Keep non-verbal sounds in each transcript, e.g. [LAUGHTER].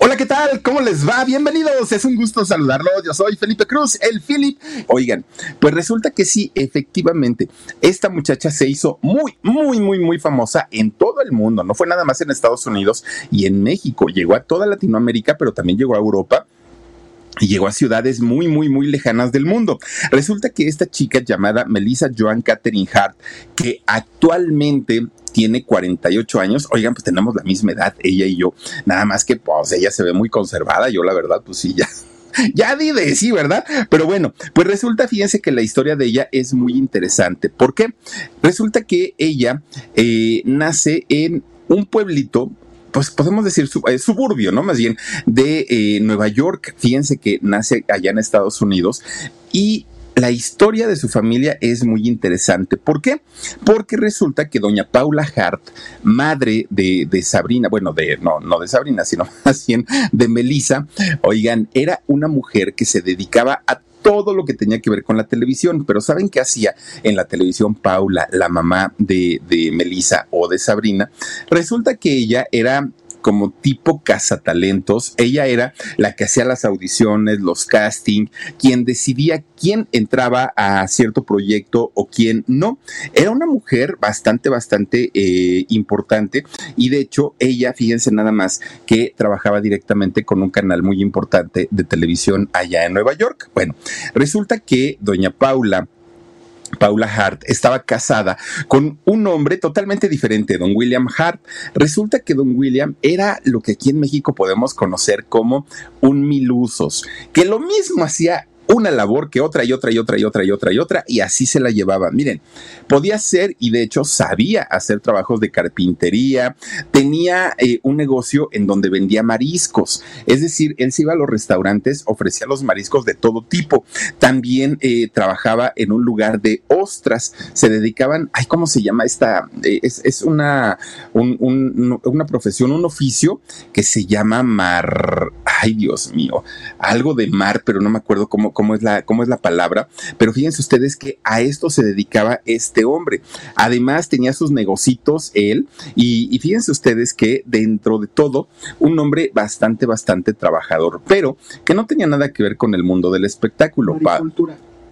Hola, ¿qué tal? ¿Cómo les va? Bienvenidos. Es un gusto saludarlos. Yo soy Felipe Cruz, el Philip. Oigan, pues resulta que sí, efectivamente, esta muchacha se hizo muy, muy, muy, muy famosa en todo el mundo. No fue nada más en Estados Unidos y en México. Llegó a toda Latinoamérica, pero también llegó a Europa y llegó a ciudades muy, muy, muy lejanas del mundo. Resulta que esta chica llamada Melissa Joan Catherine Hart, que actualmente tiene 48 años, oigan, pues tenemos la misma edad, ella y yo, nada más que pues ella se ve muy conservada, yo la verdad, pues sí, ya, [LAUGHS] ya di de sí, ¿verdad? Pero bueno, pues resulta, fíjense que la historia de ella es muy interesante. ¿Por qué? Resulta que ella eh, nace en un pueblito pues podemos decir eh, suburbio, ¿no? Más bien de eh, Nueva York. Fíjense que nace allá en Estados Unidos y la historia de su familia es muy interesante. ¿Por qué? Porque resulta que doña Paula Hart, madre de, Sabrina, bueno, de, no, no de Sabrina, sino [LAUGHS] más bien de Melissa, oigan, era una mujer que se dedicaba a todo lo que tenía que ver con la televisión. Pero ¿saben qué hacía en la televisión Paula, la mamá de, de Melissa o de Sabrina? Resulta que ella era como tipo cazatalentos. Ella era la que hacía las audiciones, los castings, quien decidía quién entraba a cierto proyecto o quién no. Era una mujer bastante, bastante eh, importante y de hecho ella, fíjense nada más, que trabajaba directamente con un canal muy importante de televisión allá en Nueva York. Bueno, resulta que doña Paula Paula Hart estaba casada con un hombre totalmente diferente, don William Hart. Resulta que don William era lo que aquí en México podemos conocer como un milusos, que lo mismo hacía una labor que otra y otra y otra y otra y otra y otra, y así se la llevaba. Miren, podía ser y de hecho sabía hacer trabajos de carpintería, tenía eh, un negocio en donde vendía mariscos, es decir, él se iba a los restaurantes, ofrecía los mariscos de todo tipo, también eh, trabajaba en un lugar de ostras, se dedicaban, ay, ¿cómo se llama esta? Eh, es, una, una profesión, un oficio que se llama mar, ay Dios mío, algo de mar, pero no me acuerdo cómo, cómo es la, cómo es la palabra, pero fíjense ustedes que a esto se dedicaba este hombre. Además tenía sus negocitos él y, fíjense ustedes que dentro de todo, un hombre bastante, bastante trabajador, pero que no tenía nada que ver con el mundo del espectáculo.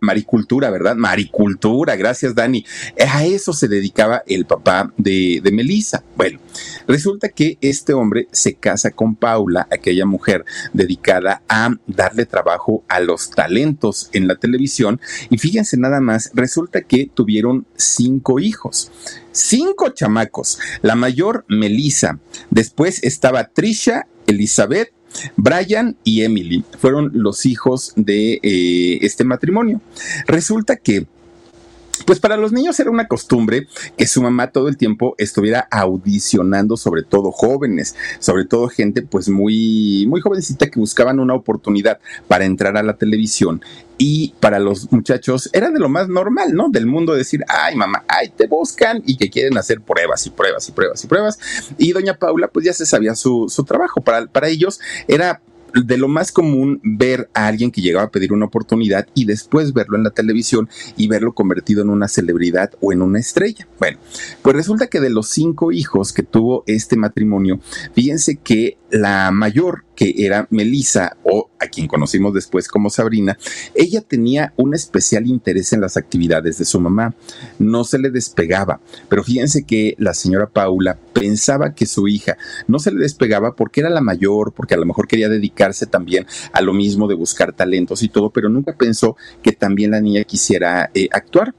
¿Verdad? Maricultura, gracias Dani. A eso se dedicaba el papá de, de Melissa. Bueno, resulta que este hombre se casa con Paula, aquella mujer dedicada a darle trabajo a los talentos en la televisión. Y fíjense nada más, resulta que tuvieron cinco hijos cinco chamacos. La mayor, Melissa. Después estaba Trisha, Elizabeth, Brian y Emily fueron los hijos de eh, este matrimonio. Resulta que pues para los niños era una costumbre que su mamá todo el tiempo estuviera audicionando, sobre todo jóvenes, sobre todo gente pues muy, muy jovencita que buscaban una oportunidad para entrar a la televisión. Y para los muchachos era de lo más normal, ¿no? Del mundo decir, ay mamá, ay, te buscan y que quieren hacer pruebas y pruebas y pruebas y pruebas. Y doña Paula pues ya se sabía su, su trabajo. Para, para ellos era de lo más común ver a alguien que llegaba a pedir una oportunidad y después verlo en la televisión y verlo convertido en una celebridad o en una estrella. Bueno, pues resulta que de los cinco hijos que tuvo este matrimonio, fíjense que la mayor, que era Melissa, o a quien conocimos después como Sabrina, ella tenía un especial interés en las actividades de su mamá. No se le despegaba, pero fíjense que la señora Paula pensaba que su hija no se le despegaba porque era la mayor, porque a lo mejor quería dedicarse también a lo mismo de buscar talentos y todo, pero nunca pensó que también la niña quisiera eh, actuar.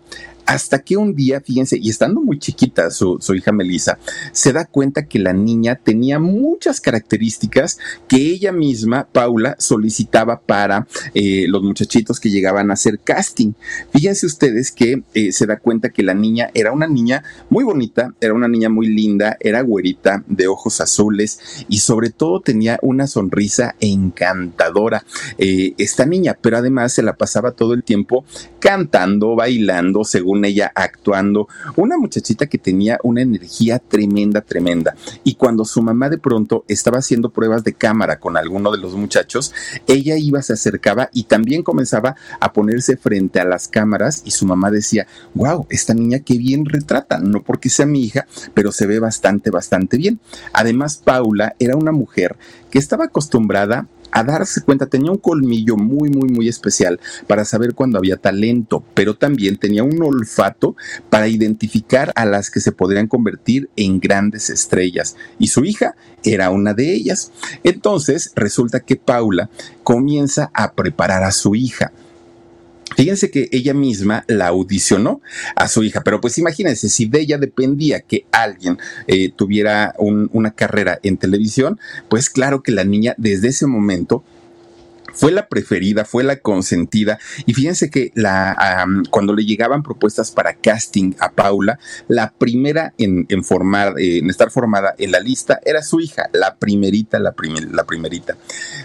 Hasta que un día, fíjense, y estando muy chiquita su, hija Melissa, se da cuenta que la niña tenía muchas características que ella misma, Paula, solicitaba para eh, los muchachitos que llegaban a hacer casting. Fíjense ustedes que eh, se da cuenta que la niña era una niña muy bonita, era una niña muy linda, era güerita, de ojos azules y sobre todo tenía una sonrisa encantadora. Eh, esta niña, pero además se la pasaba todo el tiempo cantando, bailando, según ella actuando, una muchachita que tenía una energía tremenda, tremenda. Y cuando su mamá de pronto estaba haciendo pruebas de cámara con alguno de los muchachos, ella iba, se acercaba y también comenzaba a ponerse frente a las cámaras y su mamá decía, wow, esta niña qué bien retrata, no porque sea mi hija, pero se ve bastante, bastante bien. Además, Paula era una mujer que estaba acostumbrada a darse cuenta, tenía un colmillo muy, muy, muy especial para saber cuando había talento, pero también tenía un olfato para identificar a las que se podrían convertir en grandes estrellas. Y su hija era una de ellas. Entonces, resulta que Paula comienza a preparar a su hija Fíjense que ella misma la audicionó a su hija, pero pues imagínense, si de ella dependía que alguien eh, tuviera una carrera en televisión, pues claro que la niña desde ese momento fue la preferida, fue la consentida. Y fíjense que la, cuando le llegaban propuestas para casting a Paula, la primera en, formar, eh, en estar formada en la lista era su hija, la primerita, la, la primerita.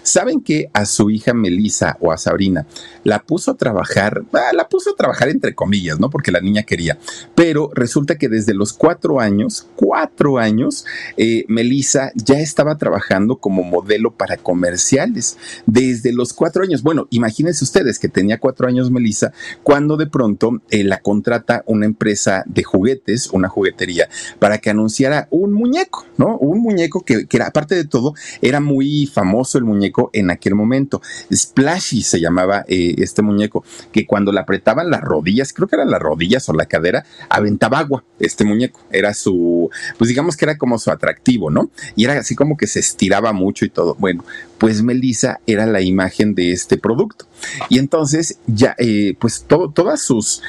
¿Saben que a su hija Melissa o a Sabrina la puso a trabajar, ah, la puso a trabajar entre comillas, ¿no? Porque la niña quería. Pero resulta que desde los cuatro años, cuatro años, eh, Melissa ya estaba trabajando como modelo para comerciales. Desde los cuatro años. Bueno, imagínense ustedes que tenía cuatro años Melissa cuando de pronto eh, la contrata una empresa de juguetes, una juguetería, para que anunciara un muñeco, ¿no? Un muñeco que, era, aparte de todo, era muy famoso el muñeco en aquel momento. Splashy se llamaba eh, este muñeco, que cuando le apretaban las rodillas, creo que eran las rodillas o la cadera, aventaba agua. Este muñeco era su, pues digamos que era como su atractivo, ¿no? Y era así como que se estiraba mucho y todo. Bueno, pues Melissa era la imagen de este producto. Y entonces ya, eh, pues todas sus,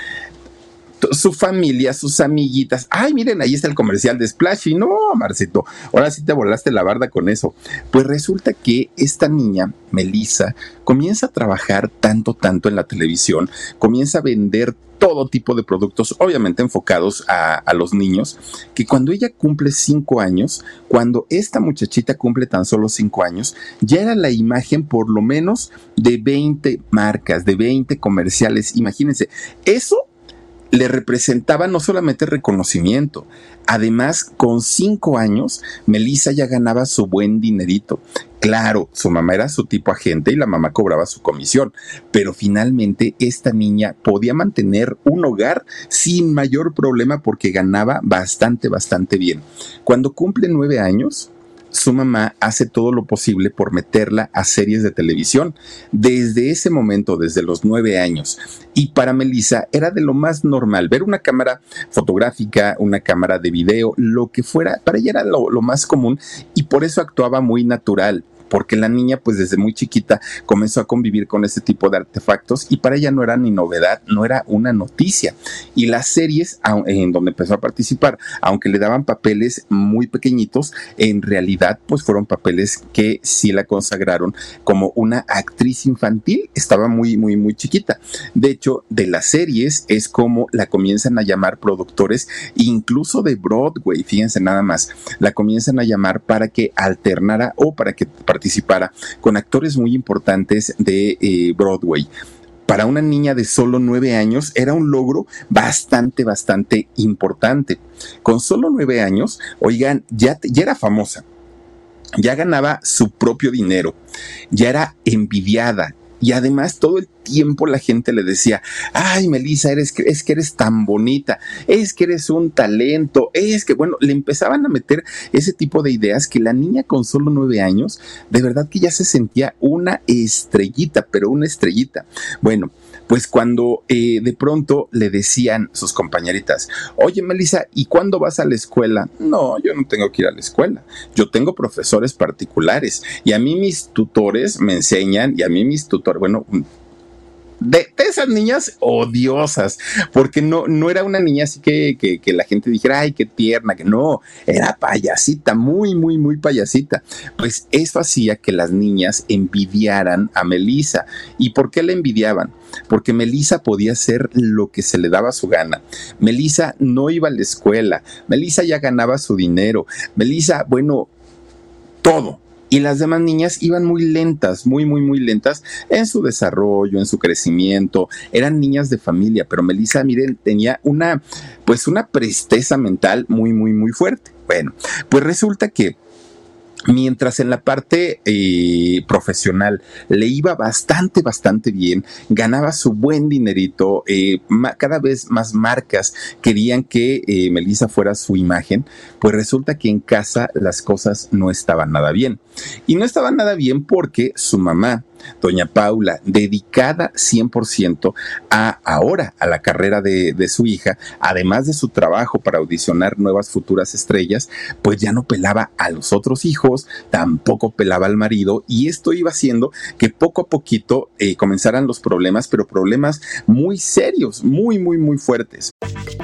su familia, sus amiguitas. Ay, miren, ahí está el comercial de Splashy. No, Marcito, ahora sí te volaste la barda con eso. Pues resulta que esta niña, Melissa, comienza a trabajar tanto, tanto en la televisión, comienza a vender todo tipo de productos, obviamente enfocados a, los niños, que cuando ella cumple cinco años, cuando esta muchachita cumple tan solo cinco años, ya era la imagen por lo menos de 20 marcas, de 20 comerciales. Imagínense, eso le representaba no solamente reconocimiento, además con cinco años, Melissa ya ganaba su buen dinerito. Claro, su mamá era su tipo agente y la mamá cobraba su comisión, pero finalmente esta niña podía mantener un hogar sin mayor problema porque ganaba bastante, bastante bien. Cuando cumple nueve años, su mamá hace todo lo posible por meterla a series de televisión. Desde ese momento, desde los nueve años. Y para Melissa era de lo más normal ver una cámara fotográfica, una cámara de video, lo que fuera. Para ella era lo, lo más común y por eso actuaba muy natural porque la niña pues desde muy chiquita comenzó a convivir con este tipo de artefactos y para ella no era ni novedad, no era una noticia. Y las series en donde empezó a participar, aunque le daban papeles muy pequeñitos, en realidad pues fueron papeles que sí la consagraron como una actriz infantil, estaba muy, muy, muy chiquita. De hecho, de las series es como la comienzan a llamar productores, incluso de Broadway, fíjense nada más, la comienzan a llamar para que alternara o para que participara con actores muy importantes de eh, Broadway para una niña de solo nueve años era un logro bastante, bastante importante. Con solo nueve años, oigan, ya, ya era famosa, ya ganaba su propio dinero, ya era envidiada, Y además todo el tiempo la gente le decía, ay Melissa, eres, es que eres tan bonita, es que eres un talento, es que, bueno, le empezaban a meter ese tipo de ideas que la niña con solo nueve años, de verdad que ya se sentía una estrellita, pero una estrellita. Bueno, pues cuando eh, de pronto le decían sus compañeritas, oye Melissa, ¿y cuándo vas a la escuela? No, yo no tengo que ir a la escuela, yo tengo profesores particulares y a mí mis tutores me enseñan y a mí mis tutores, bueno, de, esas niñas odiosas, porque no, no era una niña así que, que, la gente dijera, ay, qué tierna, que no, era payasita, muy, muy, muy payasita. Pues eso hacía que las niñas envidiaran a Melissa. ¿Y por qué la envidiaban? Porque Melissa podía hacer lo que se le daba su gana. Melissa no iba a la escuela, Melissa ya ganaba su dinero, Melissa, bueno, todo y las demás niñas iban muy lentas, muy, muy, muy lentas en su desarrollo, en su crecimiento. Eran niñas de familia, pero Melissa, miren, tenía una, pues una presteza mental muy, muy, muy fuerte. Bueno, pues resulta que Mientras en la parte eh, profesional le iba bastante, bastante bien, ganaba su buen dinerito, eh, cada vez más marcas querían que eh, Melissa fuera su imagen, pues resulta que en casa las cosas no estaban nada bien. Y no estaban nada bien porque su mamá, doña Paula, dedicada 100% a ahora a la carrera de, su hija, además de su trabajo para audicionar nuevas futuras estrellas, pues ya no pelaba a los otros hijos, tampoco pelaba al marido y esto iba haciendo que poco a poquito eh, comenzaran los problemas, pero problemas muy serios, muy, muy, muy fuertes.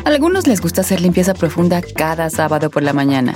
A algunos les gusta hacer limpieza profunda cada sábado por la mañana.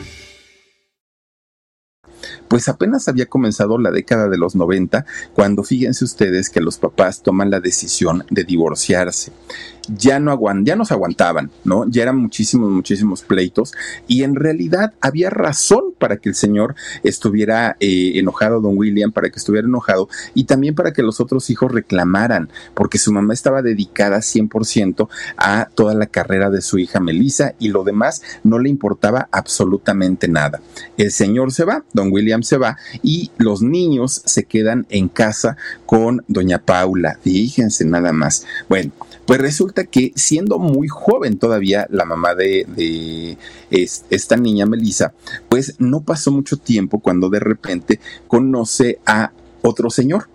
pues apenas había comenzado la década de los 90 cuando fíjense ustedes que los papás toman la decisión de divorciarse ya no aguant ya nos aguantaban, ¿no? Ya eran muchísimos, muchísimos pleitos y en realidad había razón para que el señor estuviera eh, enojado, don William, para que estuviera enojado y también para que los otros hijos reclamaran, porque su mamá estaba dedicada 100% a toda la carrera de su hija Melissa y lo demás no le importaba absolutamente nada. El señor se va, don William se va y los niños se quedan en casa con doña Paula. Fíjense nada más. Bueno, pues resulta que siendo muy joven todavía la mamá de, esta niña Melissa, pues no pasó mucho tiempo cuando de repente conoce a otro señor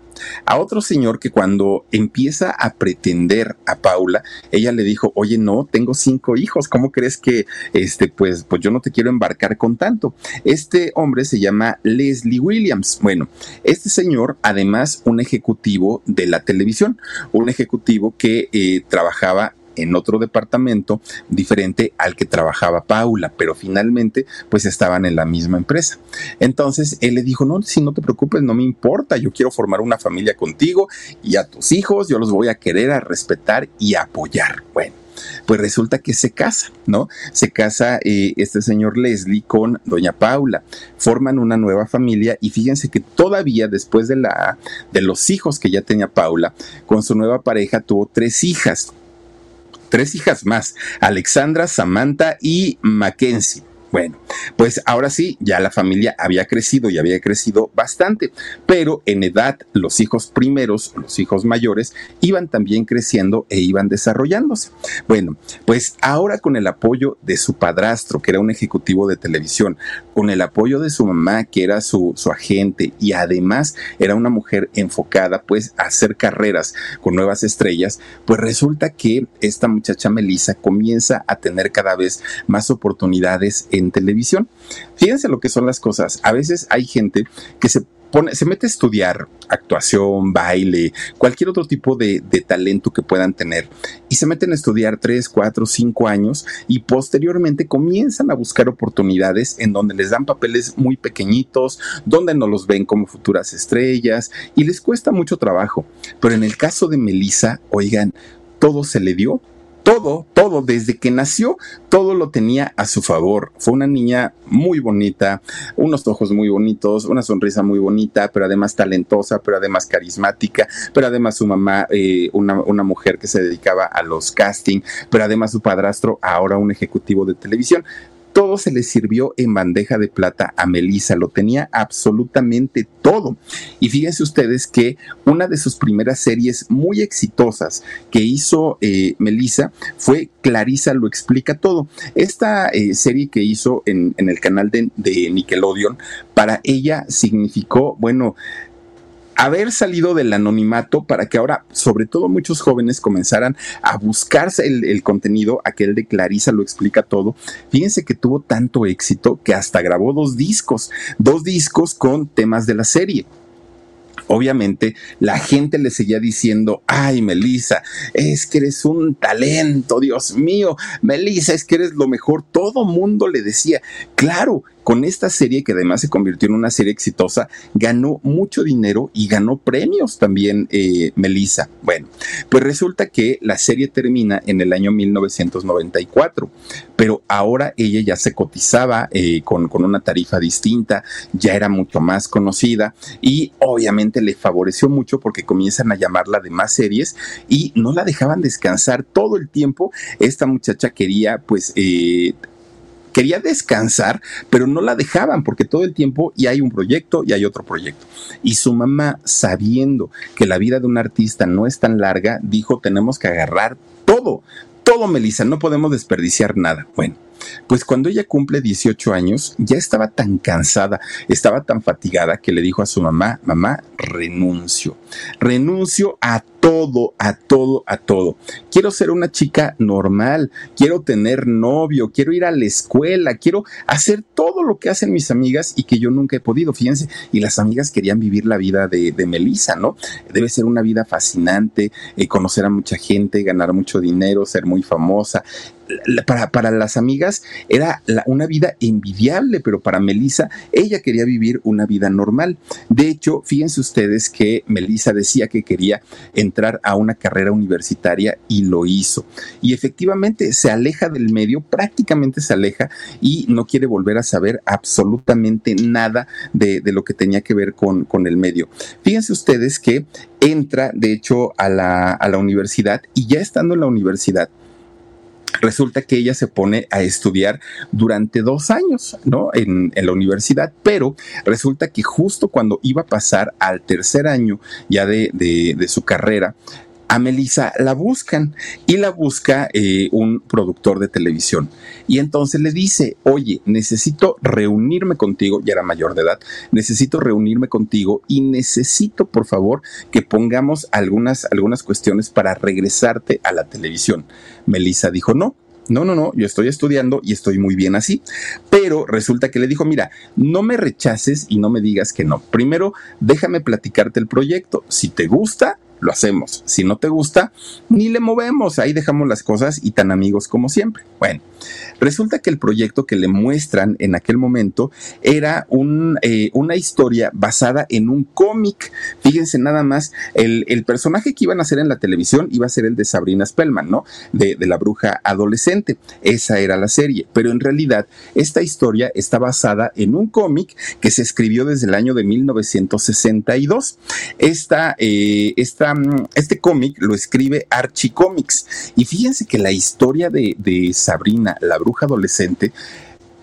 a otro señor que cuando empieza a pretender a Paula, ella le dijo, oye, no, tengo cinco hijos, ¿cómo crees que, este, pues, pues yo no te quiero embarcar con tanto? Este hombre se llama Leslie Williams. Bueno, este señor, además, un ejecutivo de la televisión, un ejecutivo que eh, trabajaba en otro departamento diferente al que trabajaba Paula, pero finalmente pues estaban en la misma empresa. Entonces él le dijo, no, si no te preocupes, no me importa, yo quiero formar una familia contigo y a tus hijos, yo los voy a querer, a respetar y a apoyar. Bueno pues resulta que se casa, ¿no? Se casa eh, este señor Leslie con doña Paula, forman una nueva familia y fíjense que todavía después de, la, de los hijos que ya tenía Paula, con su nueva pareja tuvo tres hijas, tres hijas más, Alexandra, Samantha y Mackenzie. Bueno, pues ahora sí, ya la familia había crecido y había crecido bastante, pero en edad los hijos primeros, los hijos mayores, iban también creciendo e iban desarrollándose. Bueno, pues ahora con el apoyo de su padrastro, que era un ejecutivo de televisión, con el apoyo de su mamá, que era su, su agente, y además era una mujer enfocada pues a hacer carreras con nuevas estrellas, pues resulta que esta muchacha Melissa comienza a tener cada vez más oportunidades en televisión. Fíjense lo que son las cosas. A veces hay gente que se Pone, se mete a estudiar actuación, baile, cualquier otro tipo de, de, talento que puedan tener y se meten a estudiar 3, 4, 5 años y posteriormente comienzan a buscar oportunidades en donde les dan papeles muy pequeñitos, donde no los ven como futuras estrellas y les cuesta mucho trabajo. Pero en el caso de Melissa, oigan, todo se le dio todo, todo, desde que nació, todo lo tenía a su favor. Fue una niña muy bonita, unos ojos muy bonitos, una sonrisa muy bonita, pero además talentosa, pero además carismática, pero además su mamá, eh, una, una mujer que se dedicaba a los castings, pero además su padrastro, ahora un ejecutivo de televisión todo se le sirvió en bandeja de plata a Melissa, lo tenía absolutamente todo. Y fíjense ustedes que una de sus primeras series muy exitosas que hizo eh, Melissa fue Clarisa lo explica todo. Esta eh, serie que hizo en, el canal de, de Nickelodeon, para ella significó, bueno, haber salido del anonimato para que ahora, sobre todo muchos jóvenes, comenzaran a buscarse el, contenido, aquel de Clarisa lo explica todo. Fíjense que tuvo tanto éxito que hasta grabó dos discos, dos discos con temas de la serie obviamente la gente le seguía diciendo, ay, Melissa, es que eres un talento, Dios mío, Melissa, es que eres lo mejor. Todo mundo le decía, claro, con esta serie, que además se convirtió en una serie exitosa, ganó mucho dinero y ganó premios también eh, Melissa. Bueno, pues resulta que la serie termina en el año 1994, pero ahora ella ya se cotizaba eh, con, con una tarifa distinta, ya era mucho más conocida y obviamente le favoreció mucho porque comienzan a llamarla de más series y no la dejaban descansar todo el tiempo. Esta muchacha quería pues eh, quería descansar, pero no la dejaban porque todo el tiempo y hay un proyecto y hay otro proyecto. Y su mamá, sabiendo que la vida de un artista no es tan larga, dijo, tenemos que agarrar todo, todo, Melissa, no podemos desperdiciar nada. Bueno, pues cuando ella cumple 18 años, ya estaba tan cansada, estaba tan fatigada que le dijo a su mamá, mamá, renuncio, renuncio a todo, a todo, a todo. Quiero ser una chica normal, quiero tener novio, quiero ir a la escuela, quiero hacer todo lo que hacen mis amigas y que yo nunca he podido, fíjense, y las amigas querían vivir la vida de, de Melissa, ¿no? Debe ser una vida fascinante, eh, conocer a mucha gente, ganar mucho dinero, ser muy famosa, para, para, las amigas era una vida envidiable, pero para Melissa, ella quería vivir una vida normal. De hecho, fíjense ustedes que Melissa decía que quería entrar a una carrera universitaria y lo hizo. Y efectivamente se aleja del medio, prácticamente se aleja y no quiere volver a saber absolutamente nada de, lo que tenía que ver con, con el medio. Fíjense ustedes que entra, de hecho, a la, a la universidad y ya estando en la universidad, resulta que ella se pone a estudiar durante dos años, ¿no? En, la universidad, pero resulta que justo cuando iba a pasar al tercer año ya de, de su carrera, a Melissa la buscan y la busca eh, un productor de televisión. Y entonces le dice, oye, necesito reunirme contigo, ya era mayor de edad, necesito reunirme contigo y necesito, por favor, que pongamos algunas, algunas cuestiones para regresarte a la televisión. Melissa dijo, no, no, no, no, yo estoy estudiando y estoy muy bien así. Pero resulta que le dijo, mira, no me rechaces y no me digas que no. Primero, déjame platicarte el proyecto. Si te gusta, lo hacemos. Si no te gusta, ni le movemos, ahí dejamos las cosas y tan amigos como siempre. Bueno, resulta que el proyecto que le muestran en aquel momento era un, eh, una historia basada en un cómic. Fíjense nada más, el, personaje que iban a hacer en la televisión iba a ser el de Sabrina Spellman, ¿no? De, de la bruja adolescente. Esa era la serie, pero en realidad esta historia está basada en un cómic que se escribió desde el año de 1962. Esta, eh, esta este cómic lo escribe Archie Comics. Y fíjense que la historia de, de Sabrina, la bruja adolescente,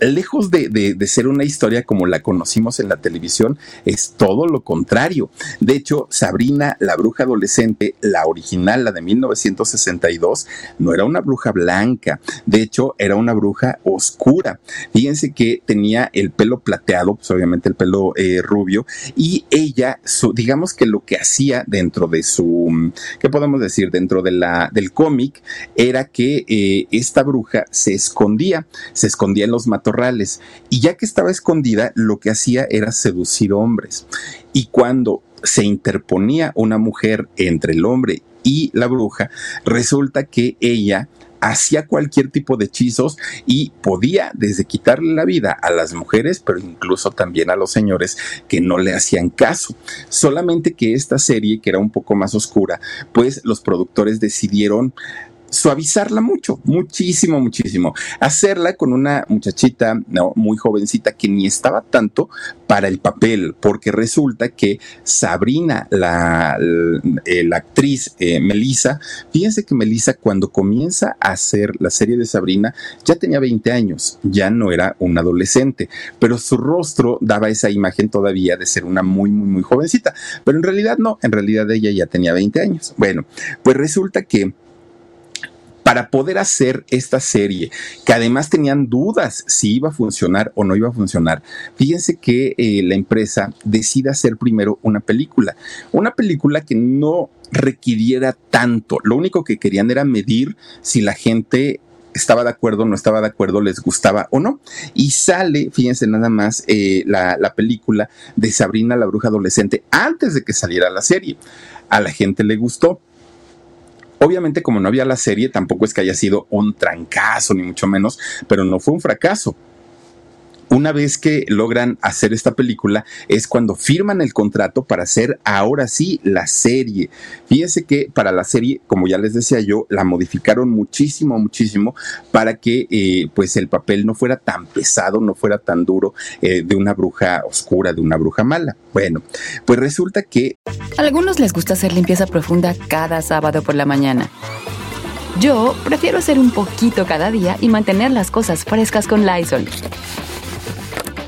lejos de, ser una historia como la conocimos en la televisión, es todo lo contrario. De hecho, Sabrina, la bruja adolescente, la original, la de 1962, no era una bruja blanca, de hecho, era una bruja oscura. Fíjense que tenía el pelo plateado, pues obviamente el pelo eh, rubio, y ella, digamos que lo que hacía dentro de su, ¿qué podemos decir? Dentro de la, del cómic, era que eh, esta bruja se escondía, se escondía en los y ya que estaba escondida, lo que hacía era seducir hombres. Y cuando se interponía una mujer entre el hombre y la bruja, resulta que ella hacía cualquier tipo de hechizos y podía desde quitarle la vida a las mujeres, pero incluso también a los señores que no le hacían caso. Solamente que esta serie, que era un poco más oscura, pues los productores decidieron suavizarla mucho, muchísimo, muchísimo. Hacerla con una muchachita ¿no? muy jovencita que ni estaba tanto para el papel, porque resulta que Sabrina, la, la, actriz eh, Melissa, fíjense que Melissa cuando comienza a hacer la serie de Sabrina ya tenía 20 años, ya no era un adolescente, pero su rostro daba esa imagen todavía de ser una muy, muy, muy jovencita, pero en realidad no, en realidad ella ya tenía 20 años. Bueno, pues resulta que para poder hacer esta serie, que además tenían dudas si iba a funcionar o no iba a funcionar, fíjense que eh, la empresa decide hacer primero una película, una película que no requiriera tanto, lo único que querían era medir si la gente estaba de acuerdo, no estaba de acuerdo, les gustaba o no. Y sale, fíjense nada más, eh, la, la película de Sabrina la Bruja Adolescente antes de que saliera la serie. A la gente le gustó, Obviamente, como no había la serie, tampoco es que haya sido un trancazo, ni mucho menos, pero no fue un fracaso una vez que logran hacer esta película es cuando firman el contrato para hacer ahora sí la serie. Fíjense que para la serie, como ya les decía yo, la modificaron muchísimo, muchísimo para que eh, pues el papel no fuera tan pesado, no fuera tan duro eh, de una bruja oscura, de una bruja mala. Bueno, pues resulta que... A algunos les gusta hacer limpieza profunda cada sábado por la mañana. Yo prefiero hacer un poquito cada día y mantener las cosas frescas con Lysol.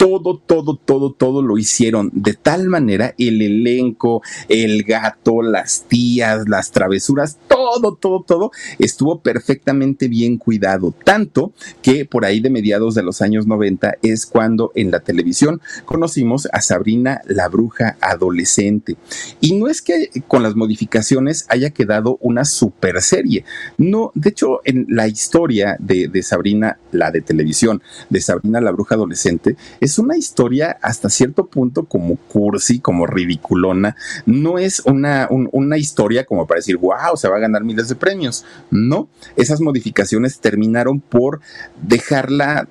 todo, todo, todo, todo lo hicieron de tal manera el elenco, el gato, las tías, las travesuras, todo, todo, todo estuvo perfectamente bien cuidado. Tanto que por ahí de mediados de los años 90 es cuando en la televisión conocimos a Sabrina la bruja adolescente. Y no es que con las modificaciones haya quedado una super serie. No, de hecho, en la historia de, Sabrina, la de televisión, de Sabrina la bruja adolescente, es una historia hasta cierto punto como cursi, como ridiculona. No es una, una historia como para decir, wow, se va a ganar miles de premios. No, esas modificaciones terminaron por dejarla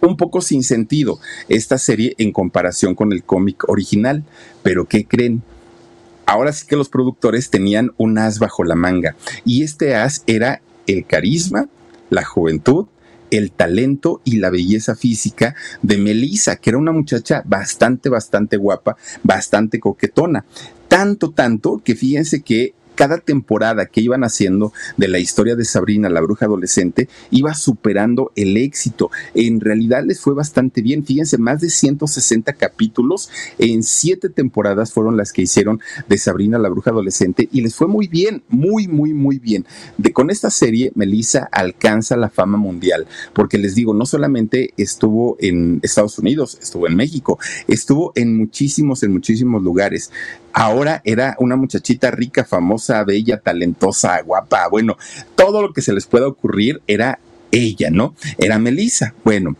un poco sin sentido esta serie en comparación con el cómic original. Pero ¿qué creen? Ahora sí que los productores tenían un as bajo la manga y este as era el carisma, la juventud el talento y la belleza física de Melissa, que era una muchacha bastante, bastante guapa, bastante coquetona. Tanto, tanto que fíjense que cada temporada que iban haciendo de la historia de Sabrina, la bruja adolescente, iba superando el éxito. En realidad les fue bastante bien. Fíjense, más de 160 capítulos en siete temporadas fueron las que hicieron de Sabrina, la bruja adolescente, y les fue muy bien, muy, muy, muy bien. De, con esta serie, Melissa alcanza la fama mundial, porque les digo, no solamente estuvo en Estados Unidos, estuvo en México, estuvo en muchísimos, en muchísimos lugares. Ahora era una muchachita rica, famosa, bella, talentosa, guapa. Bueno, todo lo que se les pueda ocurrir era ella, ¿no? Era Melissa. Bueno,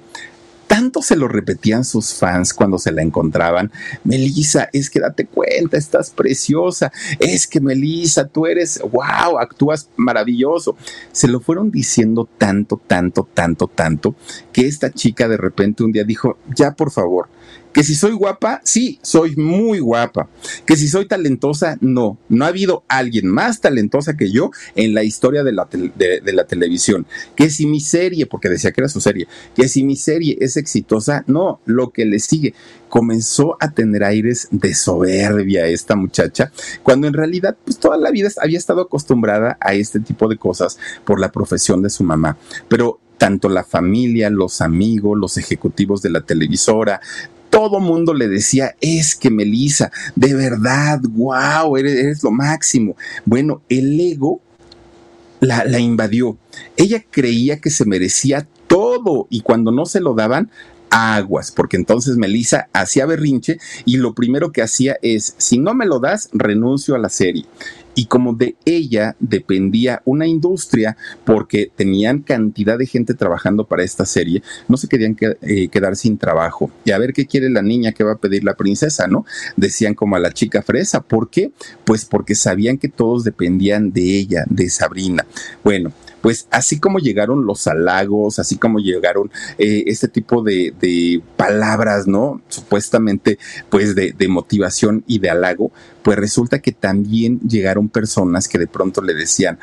tanto se lo repetían sus fans cuando se la encontraban. Melissa, es que date cuenta, estás preciosa. Es que Melissa, tú eres, wow, actúas maravilloso. Se lo fueron diciendo tanto, tanto, tanto, tanto, que esta chica de repente un día dijo, ya por favor, que si soy guapa, sí, soy muy guapa. Que si soy talentosa, no. No ha habido alguien más talentosa que yo en la historia de la, de, la televisión. Que si mi serie, porque decía que era su serie, que si mi serie es exitosa, no, lo que le sigue. Comenzó a tener aires de soberbia esta muchacha, cuando en realidad, pues toda la vida había estado acostumbrada a este tipo de cosas por la profesión de su mamá. Pero tanto la familia, los amigos, los ejecutivos de la televisora, todo mundo le decía, es que Melissa, de verdad, wow, eres, lo máximo. Bueno, el ego la, la invadió. Ella creía que se merecía todo y cuando no se lo daban, aguas, porque entonces Melissa hacía berrinche y lo primero que hacía es, si no me lo das, renuncio a la serie. Y como de ella dependía una industria porque tenían cantidad de gente trabajando para esta serie, no se querían eh, quedar sin trabajo. Y a ver qué quiere la niña que va a pedir la princesa, ¿no? Decían como a la chica fresa. ¿Por qué? Pues porque sabían que todos dependían de ella, de Sabrina. Bueno, pues así como llegaron los halagos, así como llegaron eh, este tipo de, palabras, ¿no? Supuestamente, pues de, de motivación y de halago, pues resulta que también llegaron personas que de pronto le decían,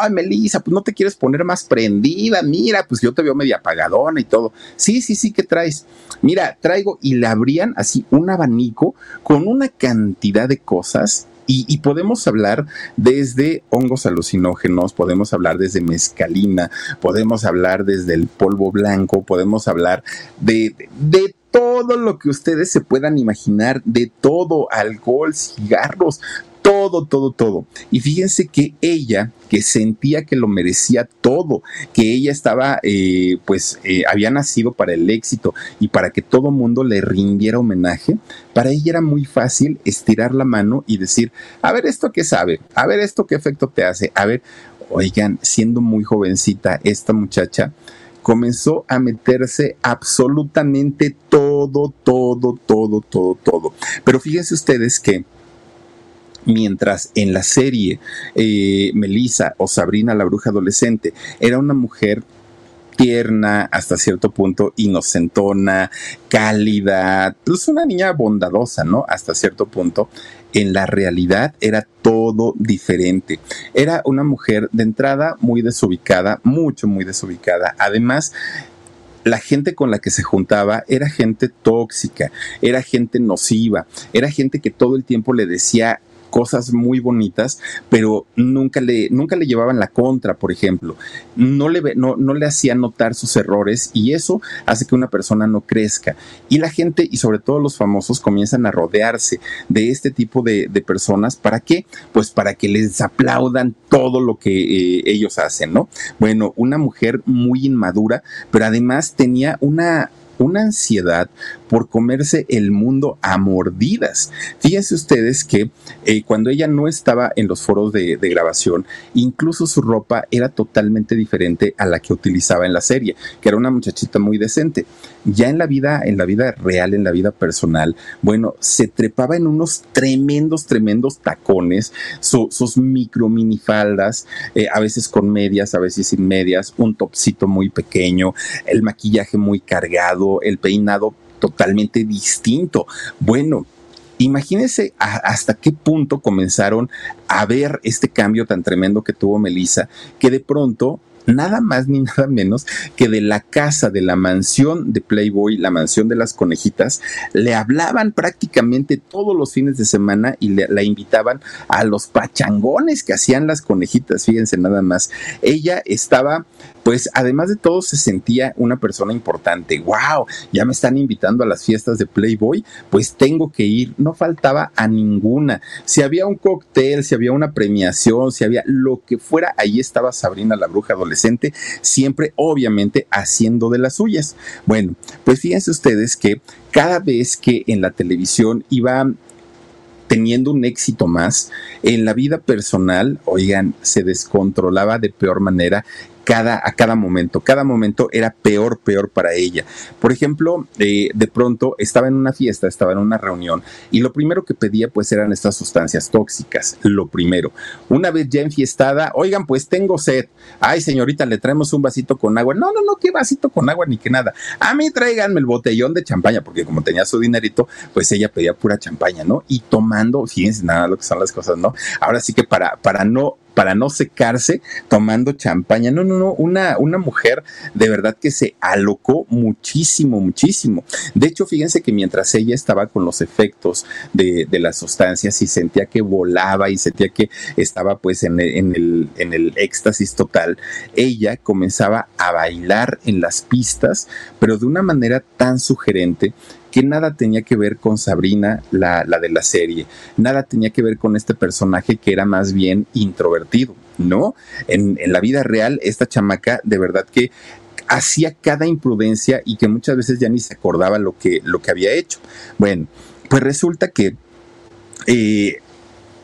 ay, Melissa, pues no te quieres poner más prendida, mira, pues yo te veo media apagadona y todo. Sí, sí, sí, ¿qué traes? Mira, traigo y le abrían así un abanico con una cantidad de cosas y, podemos hablar desde hongos alucinógenos, podemos hablar desde mezcalina, podemos hablar desde el polvo blanco, podemos hablar de, de todo lo que ustedes se puedan imaginar, de todo, alcohol, cigarros, todo, todo, todo. Y fíjense que ella, que sentía que lo merecía todo, que ella estaba, eh, pues, eh, había nacido para el éxito y para que todo mundo le rindiera homenaje, para ella era muy fácil estirar la mano y decir, a ver esto qué sabe, a ver esto qué efecto te hace, a ver, oigan, siendo muy jovencita, esta muchacha comenzó a meterse absolutamente todo, todo, todo, todo, todo. Pero fíjense ustedes que mientras en la serie eh, Melissa o Sabrina la bruja adolescente era una mujer tierna, hasta cierto punto inocentona, cálida, pues una niña bondadosa, ¿no? Hasta cierto punto. En la realidad era todo diferente. Era una mujer de entrada muy desubicada, mucho, muy desubicada. Además, la gente con la que se juntaba era gente tóxica, era gente nociva, era gente que todo el tiempo le decía cosas muy bonitas, pero nunca le, nunca le llevaban la contra, por ejemplo. No le, no, no le hacían notar sus errores y eso hace que una persona no crezca. Y la gente, y sobre todo los famosos, comienzan a rodearse de este tipo de, personas. ¿Para qué? Pues para que les aplaudan todo lo que eh, ellos hacen, ¿no? Bueno, una mujer muy inmadura, pero además tenía una una ansiedad por comerse el mundo a mordidas. Fíjense ustedes que eh, cuando ella no estaba en los foros de, grabación, incluso su ropa era totalmente diferente a la que utilizaba en la serie, que era una muchachita muy decente. Ya en la vida, en la vida real, en la vida personal, bueno, se trepaba en unos tremendos, tremendos tacones, sus micro minifaldas, eh, a veces con medias, a veces sin medias, un topcito muy pequeño, el maquillaje muy cargado, el peinado totalmente distinto. Bueno, Imagínense hasta qué punto comenzaron a ver este cambio tan tremendo que tuvo Melissa, que de pronto nada más ni [LAUGHS] nada menos que de la casa, de la mansión de Playboy, la mansión de las conejitas, le hablaban prácticamente todos los fines de semana y la invitaban a los pachangones que hacían las conejitas, fíjense nada más. Ella estaba pues además de todo se sentía una persona importante. ¡Wow! Ya me están invitando a las fiestas de Playboy, pues tengo que ir. No faltaba a ninguna. Si había un cóctel, si había una premiación, si había lo que fuera, ahí estaba Sabrina la bruja adolescente, siempre obviamente haciendo de las suyas. Bueno, pues fíjense ustedes que cada vez que en la televisión iba teniendo un éxito más, en la vida personal, oigan, se descontrolaba de peor manera cada, a cada momento. Cada momento era peor, peor para ella. Por ejemplo, eh, de pronto estaba en una fiesta, estaba en una reunión y lo primero que pedía pues eran estas sustancias tóxicas. Lo primero. Una vez ya enfiestada, oigan, pues tengo sed. Ay, señorita, le traemos un vasito con agua. No, no, no, qué vasito con agua ni qué nada. A mí tráiganme el botellón de champaña, porque como tenía su dinerito, pues ella pedía pura champaña, ¿no? Y tomando, fíjense nada lo que son las cosas, ¿no? Ahora sí que para, para no para no secarse tomando champaña. No, no, no, una, una mujer de verdad que se alocó muchísimo, muchísimo. De hecho, fíjense que mientras ella estaba con los efectos de, las sustancias y sentía que volaba y sentía que estaba pues en el, en el éxtasis total, ella comenzaba a bailar en las pistas, pero de una manera tan sugerente que nada tenía que ver con Sabrina, la, de la serie, nada tenía que ver con este personaje que era más bien introvertido, ¿no? En, en la vida real, esta chamaca de verdad que hacía cada imprudencia y que muchas veces ya ni se acordaba lo que, lo que había hecho. Bueno, pues resulta que eh,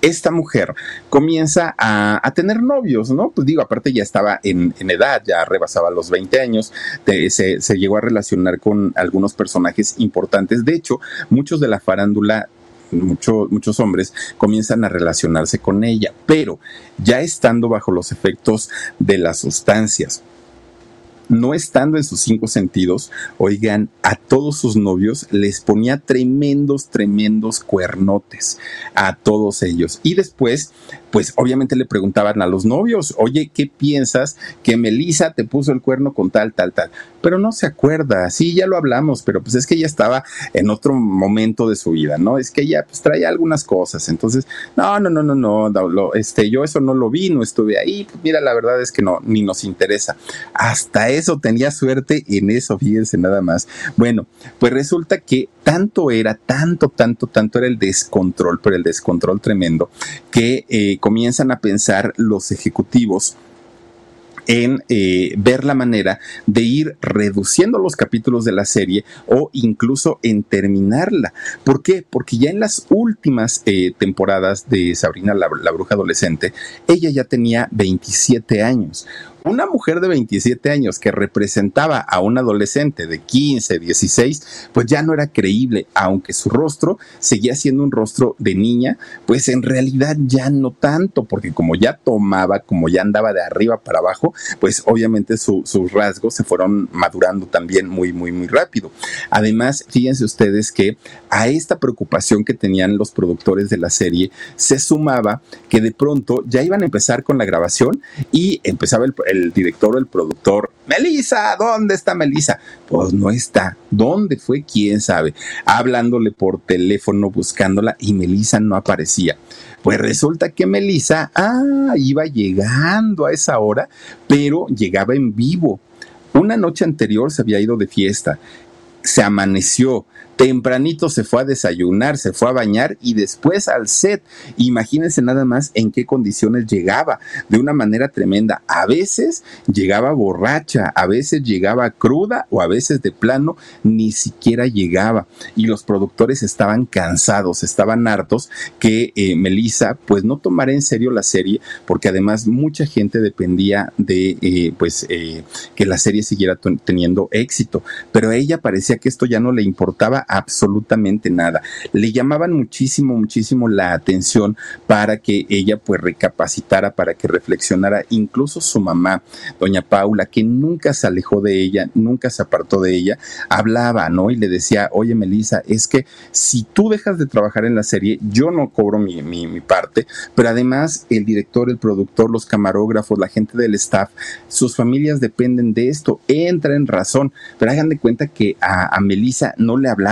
esta mujer comienza a, tener novios, ¿no? Pues digo, aparte ya estaba en, edad, ya rebasaba los 20 años, se, se llegó a relacionar con algunos personajes importantes. De hecho, muchos de la farándula muchos hombres comienzan a relacionarse con ella, pero ya estando bajo los efectos de las sustancias, no estando en sus cinco sentidos, oigan, a todos sus novios les ponía tremendos, tremendos cuernotes a todos ellos. Y después, pues obviamente le preguntaban a los novios, oye, ¿qué piensas que Melissa te puso el cuerno con tal, tal, tal? Pero no se acuerda, sí, ya lo hablamos, pero pues es que ella estaba en otro momento de su vida, ¿no? Es que ella pues traía algunas cosas, entonces, no, no, no, no, no, este, yo eso no lo vi, no estuve ahí, mira, la verdad es que no, ni nos interesa. Hasta eso tenía suerte en eso, fíjense nada más. Bueno, pues resulta que tanto era, tanto, tanto, tanto era el descontrol, pero el descontrol tremendo, que eh, comienzan a pensar los ejecutivos en eh, ver la manera de ir reduciendo los capítulos de la serie o incluso en terminarla. ¿Por qué? Porque ya en las últimas eh, temporadas de Sabrina la, la, Bruja Adolescente, ella ya tenía 27 años una mujer de 27 años que representaba a un adolescente de 15, 16, pues ya no era creíble, aunque su rostro seguía siendo un rostro de niña, pues en realidad ya no tanto, porque como ya tomaba, como ya andaba de arriba para abajo, pues obviamente sus rasgos se fueron madurando también muy, muy, muy rápido. Además, fíjense ustedes que a esta preocupación que tenían los productores de la serie se sumaba que de pronto ya iban a empezar con la grabación y empezaba el, el director o el productor, Melissa, ¿dónde está Melissa? Pues no está. ¿Dónde fue? ¿Quién sabe? Hablándole por teléfono, buscándola y Melissa no aparecía. Pues resulta que Melissa, ah, iba llegando a esa hora, pero llegaba en vivo. Una noche anterior se había ido de fiesta se amaneció, tempranito se fue a desayunar, se fue a bañar y después al set. Imagínense nada más en qué condiciones llegaba, de una manera tremenda. A veces llegaba borracha, a veces llegaba cruda o a veces de plano ni siquiera llegaba. Y los productores estaban cansados, estaban hartos que eh, Melissa pues no tomara en serio la serie porque además mucha gente dependía de eh, pues eh, que la serie siguiera teniendo éxito. Pero a ella parecía que esto ya no le importaba absolutamente nada. Le llamaban muchísimo, muchísimo la atención para que ella pues recapacitara, para que reflexionara, incluso su mamá, doña Paula, que nunca se alejó de ella, nunca se apartó de ella, hablaba, ¿no? Y le decía, oye Melissa, es que si tú dejas de trabajar en la serie, yo no cobro mi, parte, pero además el director, el productor, los camarógrafos, la gente del staff, sus familias dependen de esto, entra en razón, pero hagan de cuenta que a, a Melissa no le hablaba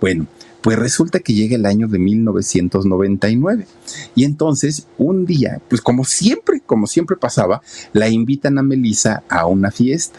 Bueno, pues resulta que llega el año de 1999 y entonces un día, pues como siempre, como siempre pasaba, la invitan a Melissa a una fiesta.